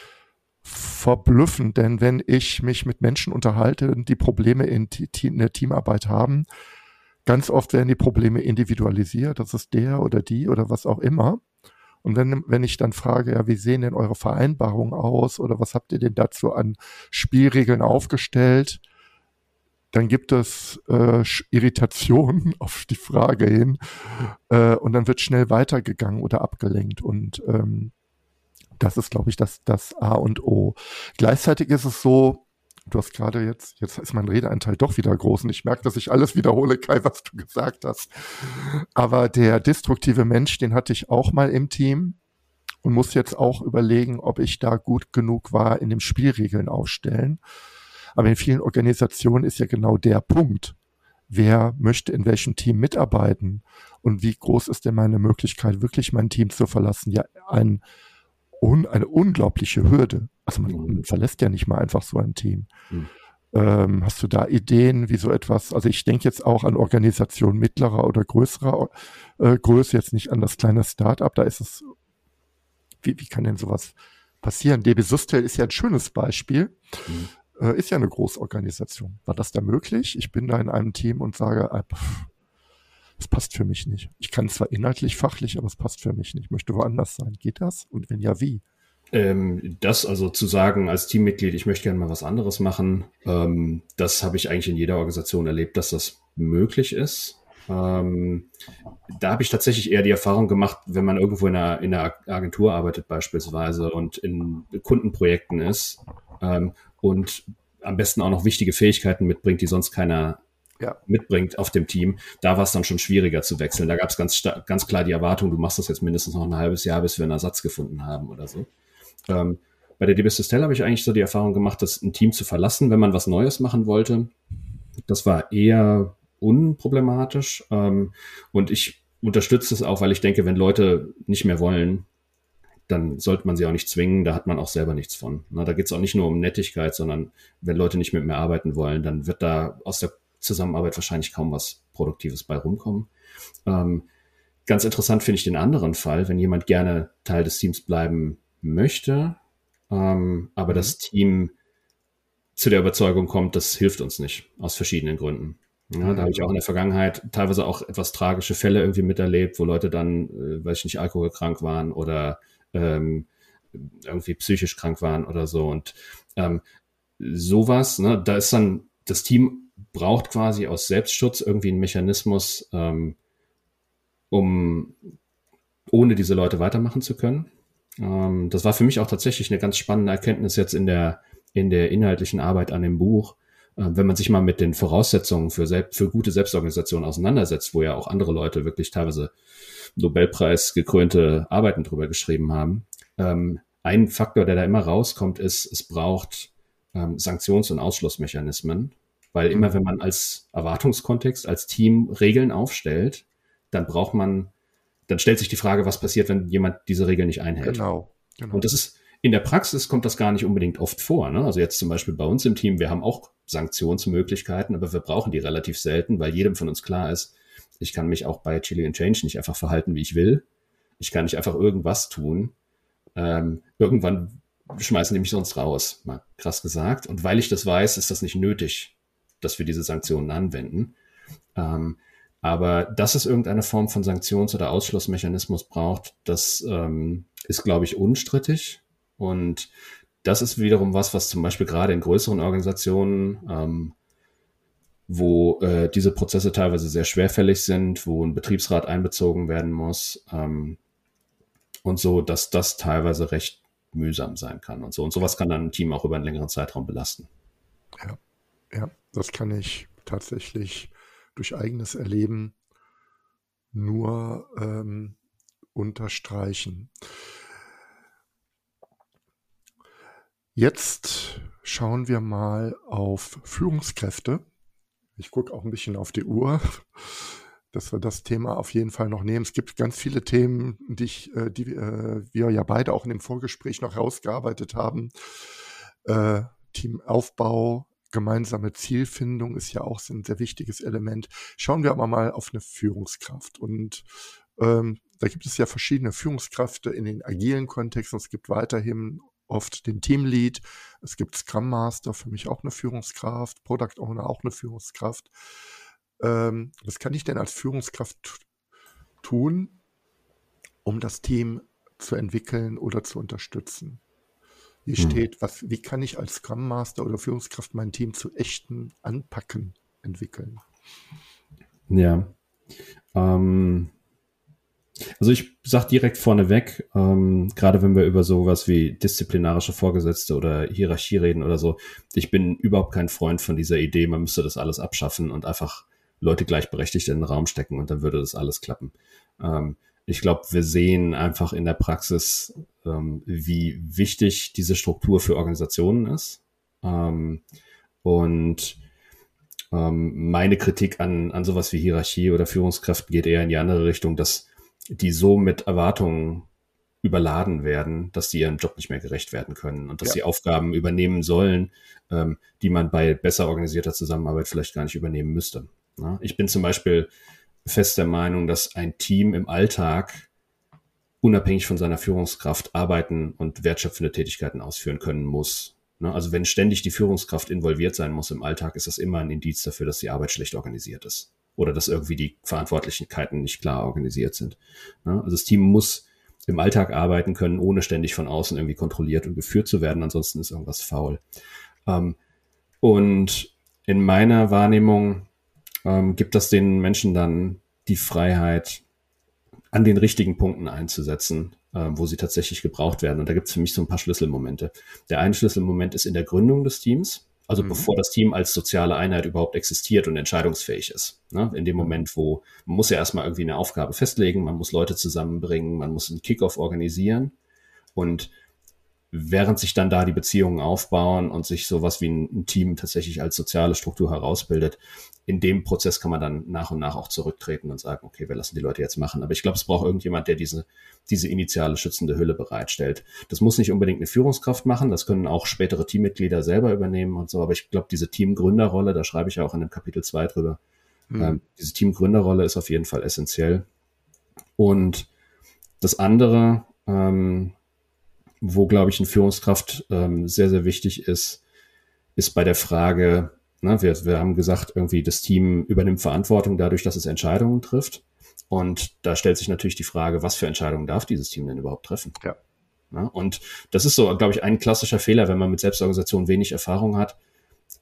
verblüffend, denn wenn ich mich mit Menschen unterhalte, die Probleme in, in der Teamarbeit haben, ganz oft werden die Probleme individualisiert. Das ist der oder die oder was auch immer. Und wenn, wenn ich dann frage, ja, wie sehen denn eure Vereinbarungen aus oder was habt ihr denn dazu an Spielregeln aufgestellt, dann gibt es äh, Irritationen auf die Frage hin äh, und dann wird schnell weitergegangen oder abgelenkt und ähm, das ist, glaube ich, das, das A und O. Gleichzeitig ist es so, du hast gerade jetzt, jetzt ist mein Redeanteil doch wieder groß und ich merke, dass ich alles wiederhole, Kai, was du gesagt hast. Aber der destruktive Mensch, den hatte ich auch mal im Team und muss jetzt auch überlegen, ob ich da gut genug war in dem Spielregeln aufstellen. Aber in vielen Organisationen ist ja genau der Punkt. Wer möchte in welchem Team mitarbeiten? Und wie groß ist denn meine Möglichkeit, wirklich mein Team zu verlassen? Ja, ein, un, eine unglaubliche Hürde. Also man, man, verlässt ja nicht mal einfach so ein Team. Mhm. Ähm, hast du da Ideen, wie so etwas, also ich denke jetzt auch an Organisationen mittlerer oder größerer äh, Größe, jetzt nicht an das kleine Start-up, da ist es, wie, wie kann denn sowas passieren? DB Sustel ist ja ein schönes Beispiel. Mhm äh, ist ja eine Großorganisation. War das da möglich? Ich bin da in einem Team und sage, äh, es passt für mich nicht. Ich kann zwar inhaltlich, fachlich, aber es passt für mich nicht. Ich möchte woanders sein. Geht das? Und wenn ja, wie? Ähm, das also zu sagen als Teammitglied, ich möchte gerne mal was anderes machen, ähm, das habe ich eigentlich in jeder Organisation erlebt, dass das möglich ist. Ähm, da habe ich tatsächlich eher die Erfahrung gemacht, wenn man irgendwo in einer, in einer Agentur arbeitet beispielsweise und in Kundenprojekten ist ähm, und am besten auch noch wichtige Fähigkeiten mitbringt, die sonst keiner ja. mitbringt auf dem Team, da war es dann schon schwieriger zu wechseln. Da gab es ganz, ganz klar die Erwartung, du machst das jetzt mindestens noch ein halbes Jahr, bis wir einen Ersatz gefunden haben oder so. Ähm, bei der DB Stella habe ich eigentlich so die Erfahrung gemacht, das ein Team zu verlassen, wenn man was Neues machen wollte. Das war eher unproblematisch. Ähm, und ich unterstütze es auch, weil ich denke, wenn Leute nicht mehr wollen, dann sollte man sie auch nicht zwingen, da hat man auch selber nichts von. Na, da geht es auch nicht nur um Nettigkeit, sondern wenn Leute nicht mit mir arbeiten wollen, dann wird da aus der Zusammenarbeit wahrscheinlich kaum was Produktives bei rumkommen. Ähm, ganz interessant finde ich den anderen Fall, wenn jemand gerne Teil des Teams bleiben möchte, ähm, aber mhm. das Team zu der Überzeugung kommt, das hilft uns nicht, aus verschiedenen Gründen. Ja, da habe ich auch in der Vergangenheit teilweise auch etwas tragische Fälle irgendwie miterlebt, wo Leute dann, äh, weiß ich nicht, alkoholkrank waren oder ähm, irgendwie psychisch krank waren oder so. Und ähm, sowas, ne, da ist dann, das Team braucht quasi aus Selbstschutz irgendwie einen Mechanismus, ähm, um ohne diese Leute weitermachen zu können. Ähm, das war für mich auch tatsächlich eine ganz spannende Erkenntnis jetzt in der, in der inhaltlichen Arbeit an dem Buch. Äh, wenn man sich mal mit den Voraussetzungen für, für gute Selbstorganisation auseinandersetzt, wo ja auch andere Leute wirklich teilweise Nobelpreis gekrönte Arbeiten drüber geschrieben haben. Ähm, ein Faktor, der da immer rauskommt, ist, es braucht ähm, Sanktions- und Ausschlussmechanismen, weil immer wenn man als Erwartungskontext, als Team Regeln aufstellt, dann braucht man, dann stellt sich die Frage, was passiert, wenn jemand diese Regeln nicht einhält. Genau. genau. Und das ist, in der Praxis kommt das gar nicht unbedingt oft vor. Ne? Also jetzt zum Beispiel bei uns im Team, wir haben auch Sanktionsmöglichkeiten, aber wir brauchen die relativ selten, weil jedem von uns klar ist, ich kann mich auch bei Chili and Change nicht einfach verhalten, wie ich will. Ich kann nicht einfach irgendwas tun. Ähm, irgendwann schmeißen die mich sonst raus, mal krass gesagt. Und weil ich das weiß, ist das nicht nötig, dass wir diese Sanktionen anwenden. Ähm, aber dass es irgendeine Form von Sanktions- oder Ausschlussmechanismus braucht, das ähm, ist, glaube ich, unstrittig. Und das ist wiederum was, was zum Beispiel gerade in größeren Organisationen ähm, wo äh, diese Prozesse teilweise sehr schwerfällig sind, wo ein Betriebsrat einbezogen werden muss ähm, und so, dass das teilweise recht mühsam sein kann und so. Und sowas kann dann ein Team auch über einen längeren Zeitraum belasten. Ja, ja, das kann ich tatsächlich durch eigenes Erleben nur ähm, unterstreichen. Jetzt schauen wir mal auf Führungskräfte ich gucke auch ein bisschen auf die Uhr, dass wir das Thema auf jeden Fall noch nehmen. Es gibt ganz viele Themen, die, ich, äh, die äh, wir ja beide auch in dem Vorgespräch noch rausgearbeitet haben. Äh, Teamaufbau, gemeinsame Zielfindung ist ja auch ein sehr wichtiges Element. Schauen wir aber mal auf eine Führungskraft. Und ähm, da gibt es ja verschiedene Führungskräfte in den agilen Kontexten. Es gibt weiterhin oft den Teamlead. Es gibt Scrum Master, für mich auch eine Führungskraft, Product Owner auch eine Führungskraft. Ähm, was kann ich denn als Führungskraft tun, um das Team zu entwickeln oder zu unterstützen? Hier mhm. steht, was, wie kann ich als Scrum Master oder Führungskraft mein Team zu echten Anpacken entwickeln? Ja. Ähm, also ich sage direkt vorneweg, ähm, gerade wenn wir über sowas wie disziplinarische Vorgesetzte oder Hierarchie reden oder so, ich bin überhaupt kein Freund von dieser Idee, man müsste das alles abschaffen und einfach Leute gleichberechtigt in den Raum stecken und dann würde das alles klappen. Ähm, ich glaube, wir sehen einfach in der Praxis, ähm, wie wichtig diese Struktur für Organisationen ist. Ähm, und ähm, meine Kritik an, an sowas wie Hierarchie oder Führungskräften geht eher in die andere Richtung, dass die so mit Erwartungen überladen werden, dass sie ihrem Job nicht mehr gerecht werden können und dass ja. sie Aufgaben übernehmen sollen, ähm, die man bei besser organisierter Zusammenarbeit vielleicht gar nicht übernehmen müsste. Ja? Ich bin zum Beispiel fest der Meinung, dass ein Team im Alltag unabhängig von seiner Führungskraft arbeiten und wertschöpfende Tätigkeiten ausführen können muss. Ne? Also wenn ständig die Führungskraft involviert sein muss im Alltag, ist das immer ein Indiz dafür, dass die Arbeit schlecht organisiert ist oder dass irgendwie die Verantwortlichkeiten nicht klar organisiert sind. Ne? Also das Team muss im Alltag arbeiten können, ohne ständig von außen irgendwie kontrolliert und geführt zu werden, ansonsten ist irgendwas faul. Ähm, und in meiner Wahrnehmung ähm, gibt das den Menschen dann die Freiheit, an den richtigen Punkten einzusetzen, äh, wo sie tatsächlich gebraucht werden. Und da gibt es für mich so ein paar Schlüsselmomente. Der eine Schlüsselmoment ist in der Gründung des Teams. Also mhm. bevor das Team als soziale Einheit überhaupt existiert und entscheidungsfähig ist. Ne? In dem. Moment, wo man muss ja erstmal irgendwie eine Aufgabe festlegen, man muss Leute zusammenbringen, man muss einen Kickoff organisieren. Und während sich dann da die Beziehungen aufbauen und sich sowas wie ein, ein, Team tatsächlich als soziale Struktur herausbildet, in dem Prozess kann man dann nach und nach auch zurücktreten und sagen, okay, wir lassen die Leute jetzt machen. Aber ich glaube, es braucht irgendjemand, der diese, diese initiale schützende Hülle bereitstellt. Das muss nicht unbedingt eine Führungskraft machen, das können auch spätere Teammitglieder selber übernehmen und so. Aber ich glaube, diese Teamgründerrolle, da schreibe ich ja auch in dem Kapitel 2 drüber, mhm. ähm, diese Teamgründerrolle ist auf jeden Fall essentiell. Und das andere, ähm, wo, glaube ich, eine Führungskraft ähm, sehr, sehr wichtig ist, ist bei der Frage, ne, wir, wir haben gesagt, irgendwie das Team übernimmt Verantwortung dadurch, dass es Entscheidungen trifft. Und da stellt sich natürlich die Frage, was für Entscheidungen darf dieses Team denn überhaupt treffen? Ja. ja und das ist so, glaube ich, ein klassischer Fehler, wenn man mit Selbstorganisation wenig Erfahrung hat,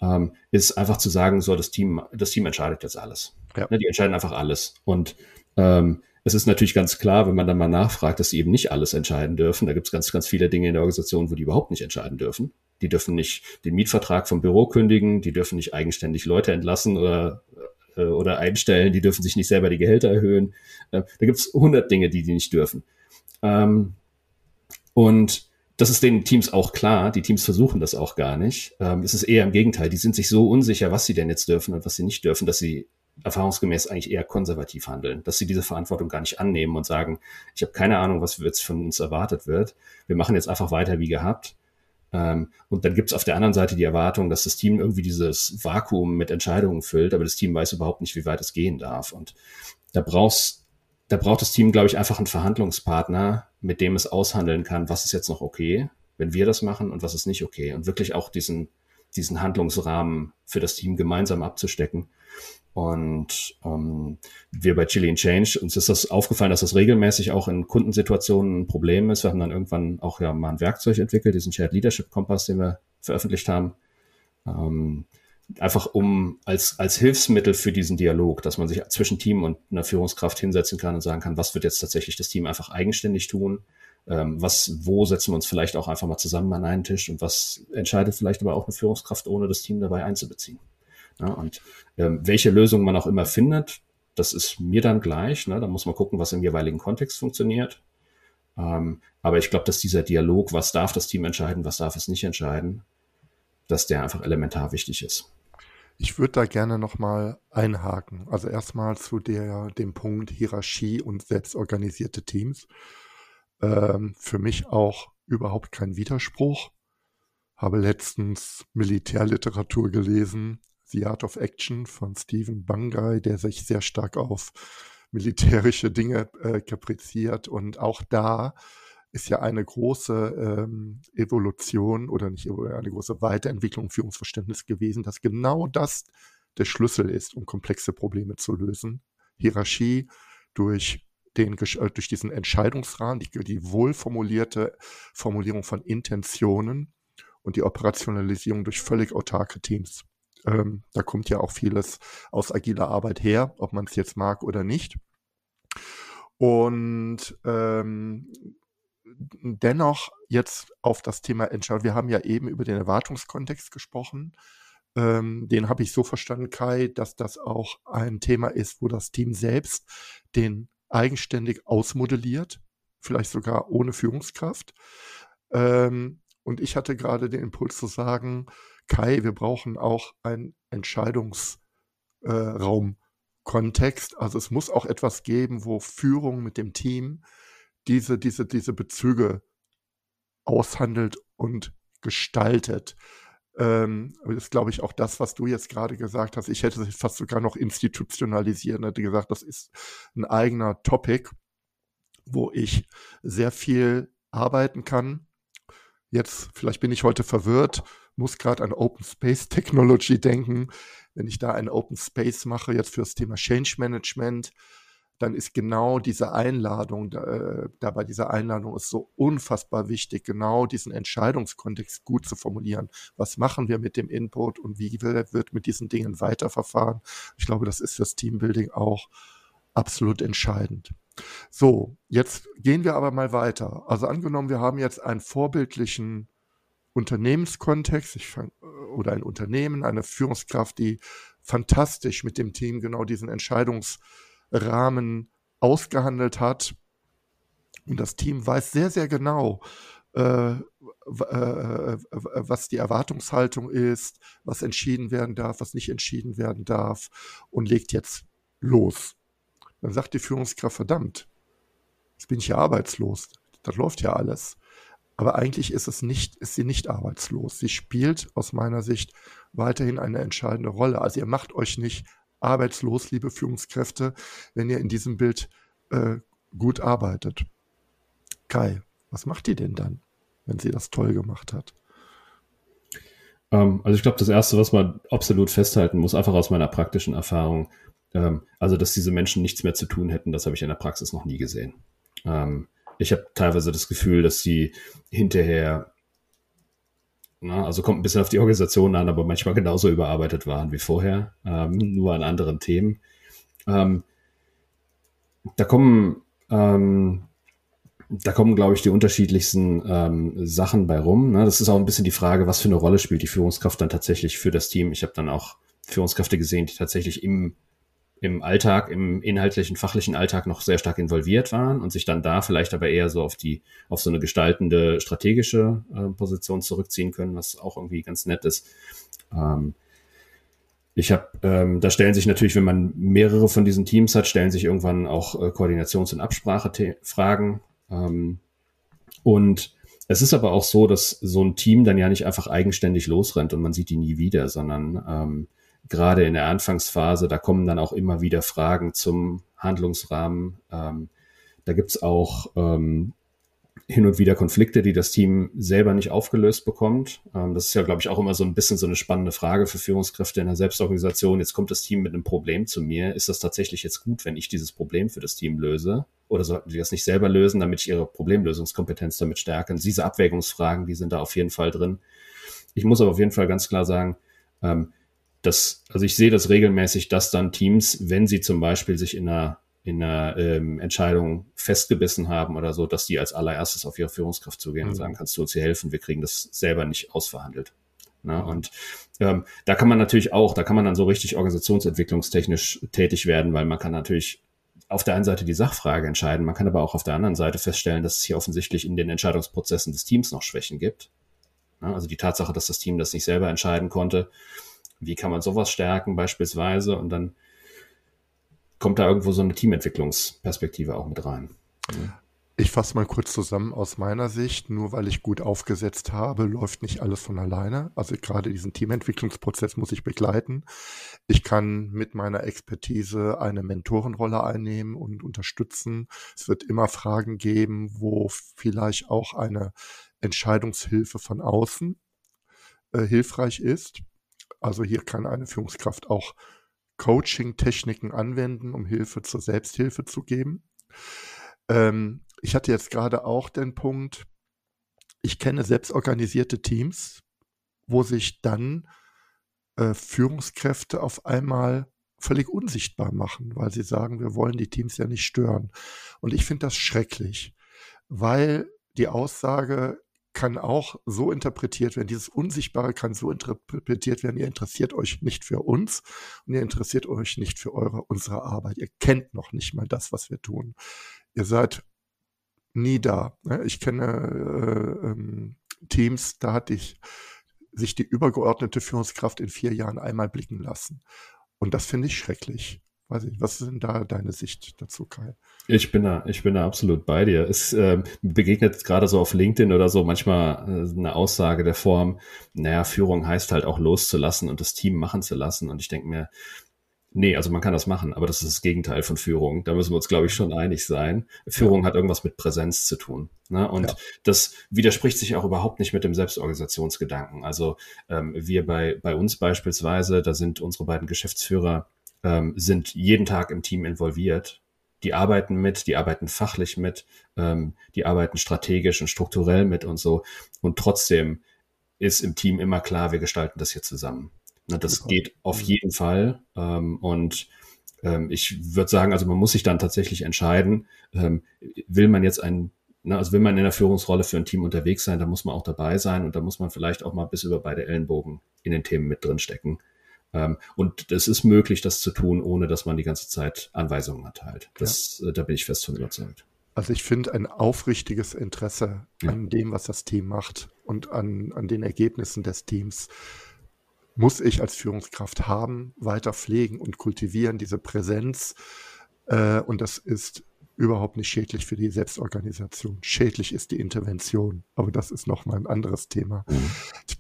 ähm, ist einfach zu sagen, so das Team, das Team entscheidet jetzt alles. Ja. Ne, die entscheiden einfach alles. Und ähm, es ist natürlich ganz klar, wenn man dann mal nachfragt, dass sie eben nicht alles entscheiden dürfen. Da gibt es ganz, ganz viele Dinge in der Organisation, wo die überhaupt nicht entscheiden dürfen. Die dürfen nicht den Mietvertrag vom Büro kündigen, die dürfen nicht eigenständig Leute entlassen oder, äh, oder einstellen, die dürfen sich nicht selber die Gehälter erhöhen. Äh, da gibt es hundert Dinge, die die nicht dürfen. Ähm, und das ist den Teams auch klar. Die Teams versuchen das auch gar nicht. Ähm, es ist eher im Gegenteil. Die sind sich so unsicher, was sie denn jetzt dürfen und was sie nicht dürfen, dass sie erfahrungsgemäß eigentlich eher konservativ handeln, dass sie diese Verantwortung gar nicht annehmen und sagen, ich habe keine Ahnung, was jetzt von uns erwartet wird. Wir machen jetzt einfach weiter wie gehabt. Ähm, und dann gibt es auf der anderen Seite die Erwartung, dass das Team irgendwie dieses Vakuum mit Entscheidungen füllt, aber das Team weiß überhaupt nicht, wie weit es gehen darf. Und da brauchst da braucht das Team, glaube ich, einfach einen Verhandlungspartner, mit dem es aushandeln kann, was ist jetzt noch okay, wenn wir das machen und was ist nicht okay. Und wirklich auch diesen, diesen Handlungsrahmen für das Team gemeinsam abzustecken. Und ähm, wir bei Chili in Change, uns ist das aufgefallen, dass das regelmäßig auch in Kundensituationen ein Problem ist. Wir haben dann irgendwann auch ja mal ein Werkzeug entwickelt, diesen Shared Leadership Kompass, den wir veröffentlicht haben. Ähm, einfach um als, als Hilfsmittel für diesen Dialog, dass man sich zwischen Team und einer Führungskraft hinsetzen kann und sagen kann, was wird jetzt tatsächlich das Team einfach eigenständig tun? Ähm, was, wo setzen wir uns vielleicht auch einfach mal zusammen an einen Tisch und was entscheidet vielleicht aber auch eine Führungskraft, ohne das Team dabei einzubeziehen? Ja, und ähm, welche Lösung man auch immer findet, das ist mir dann gleich. Ne? Da muss man gucken, was im jeweiligen Kontext funktioniert. Ähm, aber ich glaube, dass dieser Dialog, was darf das Team entscheiden, was darf es nicht entscheiden, dass der einfach elementar wichtig ist. Ich würde da gerne nochmal einhaken. Also erstmal zu der, dem Punkt Hierarchie und selbstorganisierte Teams. Ähm, für mich auch überhaupt kein Widerspruch. Habe letztens Militärliteratur gelesen, The Art of Action von Stephen Bungay, der sich sehr stark auf militärische Dinge äh, kapriziert. Und auch da ist ja eine große ähm, Evolution oder nicht eine große Weiterentwicklung Führungsverständnis gewesen, dass genau das der Schlüssel ist, um komplexe Probleme zu lösen. Hierarchie durch den, äh, durch diesen Entscheidungsrahmen, die, die wohlformulierte Formulierung von Intentionen und die Operationalisierung durch völlig autarke Teams. Ähm, da kommt ja auch vieles aus agiler Arbeit her, ob man es jetzt mag oder nicht. Und ähm, dennoch jetzt auf das Thema Entscheidung. Wir haben ja eben über den Erwartungskontext gesprochen. Ähm, den habe ich so verstanden, Kai, dass das auch ein Thema ist, wo das Team selbst den eigenständig ausmodelliert, vielleicht sogar ohne Führungskraft. Ähm, und ich hatte gerade den Impuls zu sagen, Kai, wir brauchen auch einen Entscheidungsraumkontext. Äh, also es muss auch etwas geben, wo Führung mit dem Team diese, diese, diese Bezüge aushandelt und gestaltet. Ähm, das ist, glaube ich, auch das, was du jetzt gerade gesagt hast. Ich hätte es fast sogar noch institutionalisieren, hätte gesagt, das ist ein eigener Topic, wo ich sehr viel arbeiten kann. Jetzt, vielleicht bin ich heute verwirrt, muss gerade an Open Space Technology denken. Wenn ich da ein Open Space mache, jetzt für das Thema Change Management, dann ist genau diese Einladung, äh, da dieser Einladung ist so unfassbar wichtig, genau diesen Entscheidungskontext gut zu formulieren. Was machen wir mit dem Input und wie wird mit diesen Dingen weiterverfahren? Ich glaube, das ist fürs Teambuilding auch absolut entscheidend. So, jetzt gehen wir aber mal weiter. Also angenommen, wir haben jetzt einen vorbildlichen Unternehmenskontext fang, oder ein Unternehmen, eine Führungskraft, die fantastisch mit dem Team genau diesen Entscheidungs Rahmen ausgehandelt hat. Und das Team weiß sehr, sehr genau, äh, äh, was die Erwartungshaltung ist, was entschieden werden darf, was nicht entschieden werden darf und legt jetzt los. Dann sagt die Führungskraft, verdammt, jetzt bin ich ja arbeitslos. Das läuft ja alles. Aber eigentlich ist es nicht, ist sie nicht arbeitslos. Sie spielt aus meiner Sicht weiterhin eine entscheidende Rolle. Also ihr macht euch nicht arbeitslos, liebe Führungskräfte, wenn ihr in diesem Bild äh, gut arbeitet. Kai, was macht die denn dann, wenn sie das toll gemacht hat? Ähm, also ich glaube, das Erste, was man absolut festhalten muss, einfach aus meiner praktischen Erfahrung, ähm, also dass diese Menschen nichts mehr zu tun hätten, das habe ich in der Praxis noch nie gesehen. Ähm, ich habe teilweise das Gefühl, dass sie hinterher na, also kommt ein bisschen auf die Organisation an, aber manchmal genauso überarbeitet waren wie vorher, ähm, nur an anderen Themen. Ähm, da kommen, ähm, da kommen, glaube ich, die unterschiedlichsten ähm, Sachen bei rum. Ne? Das ist auch ein bisschen die Frage, was für eine Rolle spielt die Führungskraft dann tatsächlich für das Team. Ich habe dann auch Führungskräfte gesehen, die tatsächlich im im Alltag, im inhaltlichen, fachlichen Alltag noch sehr stark involviert waren und sich dann da vielleicht aber eher so auf die, auf so eine gestaltende, strategische äh, Position zurückziehen können, was auch irgendwie ganz nett ist. Ähm, ich habe, ähm, da stellen sich natürlich, wenn man mehrere von diesen Teams hat, stellen sich irgendwann auch äh, Koordinations- und Absprachefragen. Ähm, und es ist aber auch so, dass so ein Team dann ja nicht einfach eigenständig losrennt und man sieht die nie wieder, sondern ähm, gerade in der Anfangsphase, da kommen dann auch immer wieder Fragen zum Handlungsrahmen. Ähm, da gibt's auch ähm, hin und wieder Konflikte, die das Team selber nicht aufgelöst bekommt. Ähm, das ist ja, glaube ich, auch immer so ein bisschen so eine spannende Frage für Führungskräfte in der Selbstorganisation. Jetzt kommt das Team mit einem Problem zu mir. Ist das tatsächlich jetzt gut, wenn ich dieses Problem für das Team löse? Oder sollten die das nicht selber lösen, damit ich ihre Problemlösungskompetenz damit stärke? Und diese Abwägungsfragen, die sind da auf jeden Fall drin. Ich muss aber auf jeden Fall ganz klar sagen, ähm, das, also ich sehe das regelmäßig, dass dann Teams, wenn sie zum Beispiel sich in einer, in einer ähm, Entscheidung festgebissen haben oder so, dass die als allererstes auf ihre Führungskraft zugehen mhm. und sagen, kannst du uns hier helfen? Wir kriegen das selber nicht ausverhandelt. Ne? und ähm, da kann man natürlich auch, da kann man dann so richtig organisationsentwicklungstechnisch tätig werden, weil man kann natürlich auf der einen Seite die Sachfrage entscheiden, man kann aber auch auf der anderen Seite feststellen, dass es hier offensichtlich in den Entscheidungsprozessen des Teams noch Schwächen gibt. Na, also die Tatsache, dass das Team das nicht selber entscheiden konnte, wie kann man sowas stärken beispielsweise? Und dann kommt da irgendwo so eine Teamentwicklungsperspektive auch mit rein. Ich fasse mal kurz zusammen aus meiner Sicht. Nur weil ich gut aufgesetzt habe, läuft nicht alles von alleine. Also gerade diesen Teamentwicklungsprozess muss ich begleiten. Ich kann mit meiner Expertise eine Mentorenrolle einnehmen und unterstützen. Es wird immer Fragen geben, wo vielleicht auch eine Entscheidungshilfe von außen äh, hilfreich ist. Also hier kann eine Führungskraft auch Coaching-Techniken anwenden, um Hilfe zur Selbsthilfe zu geben. Ähm, ich hatte jetzt gerade auch den Punkt, ich kenne selbstorganisierte Teams, wo sich dann äh, Führungskräfte auf einmal völlig unsichtbar machen, weil sie sagen, wir wollen die Teams ja nicht stören. Und ich finde das schrecklich, weil die Aussage kann auch so interpretiert werden, dieses Unsichtbare kann so interpretiert werden, ihr interessiert euch nicht für uns und ihr interessiert euch nicht für eure, unsere Arbeit. Ihr kennt noch nicht mal das, was wir tun. Ihr seid nie da. Ne? Ich kenne äh, ähm, Teams, da hatte ich sich die übergeordnete Führungskraft in vier Jahren einmal blicken lassen. Und das finde ich schrecklich. Weiß ich, was ist denn da deine Sicht dazu, Kai? Ich bin da, ich bin da absolut bei dir. Es äh, begegnet gerade so auf LinkedIn oder so manchmal äh, eine Aussage der Form, naja, Führung heißt halt auch loszulassen und das Team machen zu lassen. Und ich denke mir, Nee, also man kann das machen, aber das ist das Gegenteil von Führung. Da müssen wir uns, glaube ich, schon einig sein. Führung ja. hat irgendwas mit Präsenz zu tun. Ne? Und ja. das widerspricht sich auch überhaupt nicht mit dem Selbstorganisationsgedanken. Also ähm, wir bei, bei uns beispielsweise, da sind unsere beiden Geschäftsführer, ähm, sind jeden Tag im Team involviert. Die arbeiten mit, die arbeiten fachlich mit, ähm, die arbeiten strategisch und strukturell mit und so. Und trotzdem ist im Team immer klar, wir gestalten das hier zusammen. Na, das Super. geht auf mhm. jeden Fall. Ähm, und ähm, ich würde sagen, also man muss sich dann tatsächlich entscheiden, ähm, will man jetzt ein, na, also will man in der Führungsrolle für ein Team unterwegs sein, da muss man auch dabei sein und da muss man vielleicht auch mal bis über beide Ellenbogen in den Themen mit drin stecken. Ähm, und es ist möglich, das zu tun, ohne dass man die ganze Zeit Anweisungen erteilt. Das, ja. äh, da bin ich fest von überzeugt. Also ich finde ein aufrichtiges Interesse ja. an dem, was das Team macht und an, an den Ergebnissen des Teams muss ich als Führungskraft haben, weiter pflegen und kultivieren, diese Präsenz. Äh, und das ist überhaupt nicht schädlich für die Selbstorganisation. Schädlich ist die Intervention, aber das ist nochmal ein anderes Thema. Mhm.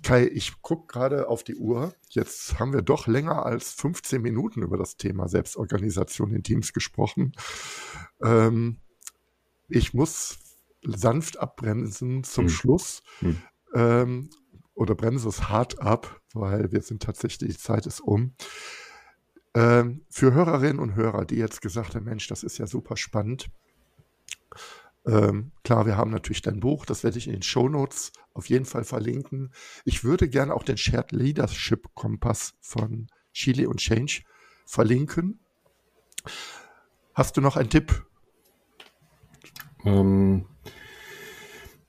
Kai, ich gucke gerade auf die Uhr. Jetzt haben wir doch länger als 15 Minuten über das Thema Selbstorganisation in Teams gesprochen. Ähm, ich muss sanft abbremsen zum mhm. Schluss. Mhm. Ähm, oder bremse es hart ab, weil wir sind tatsächlich, die Zeit ist um. Ähm, für Hörerinnen und Hörer, die jetzt gesagt haben, Mensch, das ist ja super spannend. Ähm, klar, wir haben natürlich dein Buch, das werde ich in den Show Notes auf jeden Fall verlinken. Ich würde gerne auch den Shared Leadership Kompass von Chile und Change verlinken. Hast du noch einen Tipp? Ähm,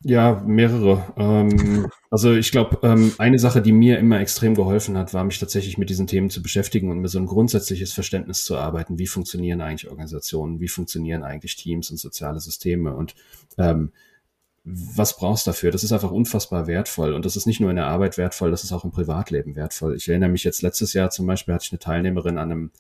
ja, mehrere. Ähm, also ich glaube, ähm, eine Sache, die mir immer extrem geholfen hat, war mich tatsächlich mit diesen Themen zu beschäftigen und mir so ein grundsätzliches Verständnis zu arbeiten. Wie funktionieren eigentlich Organisationen? Wie funktionieren eigentlich Teams und soziale Systeme? Und ähm, was brauchst du dafür? Das ist einfach unfassbar wertvoll. Und das ist nicht nur in der Arbeit wertvoll, das ist auch im Privatleben wertvoll. Ich erinnere mich jetzt letztes Jahr zum Beispiel hatte ich eine Teilnehmerin an einem,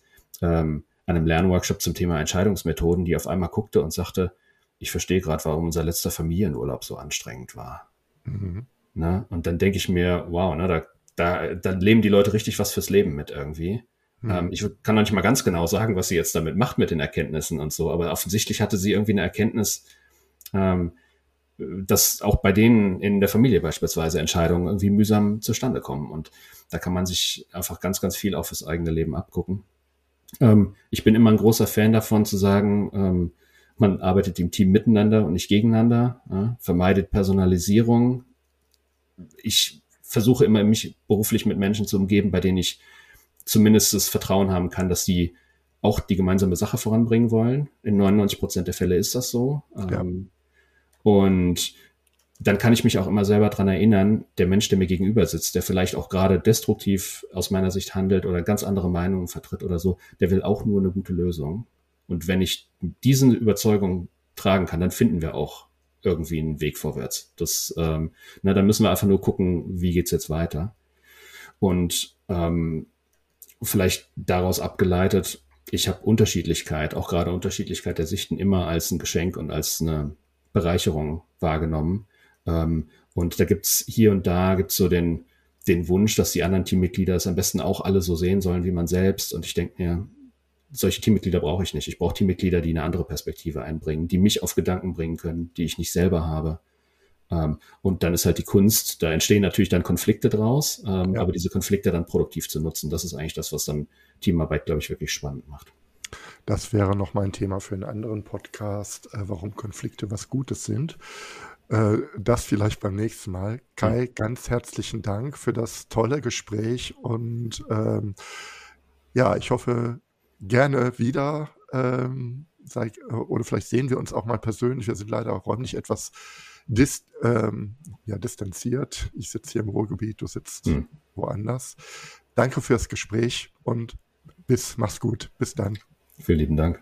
ähm, an einem Lernworkshop zum Thema Entscheidungsmethoden, die auf einmal guckte und sagte, ich verstehe gerade, warum unser letzter Familienurlaub so anstrengend war. Mhm. Ne? Und dann denke ich mir, wow, ne, da, da, da leben die Leute richtig was fürs Leben mit irgendwie. Mhm. Ähm, ich kann noch nicht mal ganz genau sagen, was sie jetzt damit macht mit den Erkenntnissen und so, aber offensichtlich hatte sie irgendwie eine Erkenntnis, ähm, dass auch bei denen in der Familie beispielsweise Entscheidungen irgendwie mühsam zustande kommen. Und da kann man sich einfach ganz, ganz viel auf das eigene Leben abgucken. Ähm, ich bin immer ein großer Fan davon zu sagen, ähm, man arbeitet im Team miteinander und nicht gegeneinander, ja, vermeidet Personalisierung. Ich versuche immer, mich beruflich mit Menschen zu umgeben, bei denen ich zumindest das Vertrauen haben kann, dass die auch die gemeinsame Sache voranbringen wollen. In 99 Prozent der Fälle ist das so. Ja. Ähm, und dann kann ich mich auch immer selber dran erinnern, der Mensch, der mir gegenüber sitzt, der vielleicht auch gerade destruktiv aus meiner Sicht handelt oder ganz andere Meinungen vertritt oder so, der will auch nur eine gute Lösung. Und wenn ich diesen Überzeugung tragen kann, dann finden wir auch irgendwie einen Weg vorwärts. Das, ähm, na, dann müssen wir einfach nur gucken, wie geht's jetzt weiter. Und ähm, vielleicht daraus abgeleitet, ich habe Unterschiedlichkeit, auch gerade Unterschiedlichkeit der Sichten immer als ein Geschenk und als eine Bereicherung wahrgenommen. Ähm, und da gibt's hier und da gibt's so den, den Wunsch, dass die anderen Teammitglieder es am besten auch alle so sehen sollen wie man selbst. Und ich denke mir, solche Teammitglieder brauche ich nicht. Ich brauche Teammitglieder, die eine andere Perspektive einbringen, die mich auf Gedanken bringen können, die ich nicht selber habe. Ähm, und dann ist halt die Kunst, da entstehen natürlich dann Konflikte draus, ähm, ja. aber diese Konflikte dann produktiv zu nutzen, das ist eigentlich das, was dann Teamarbeit, glaube ich, wirklich spannend macht. Das wäre noch mal ein Thema für einen anderen Podcast, äh, warum Konflikte was Gutes sind. Äh, das vielleicht beim nächsten Mal. Kai, ja. ganz herzlichen Dank für das tolle Gespräch und ähm, ja, ich hoffe gerne wieder. Ähm, sei, oder vielleicht sehen wir uns auch mal persönlich. Wir sind leider räumlich etwas dis, ähm, ja, distanziert. Ich sitze hier im Ruhrgebiet, du sitzt hm. woanders. Danke fürs Gespräch und bis, mach's gut. Bis dann. Vielen lieben Dank.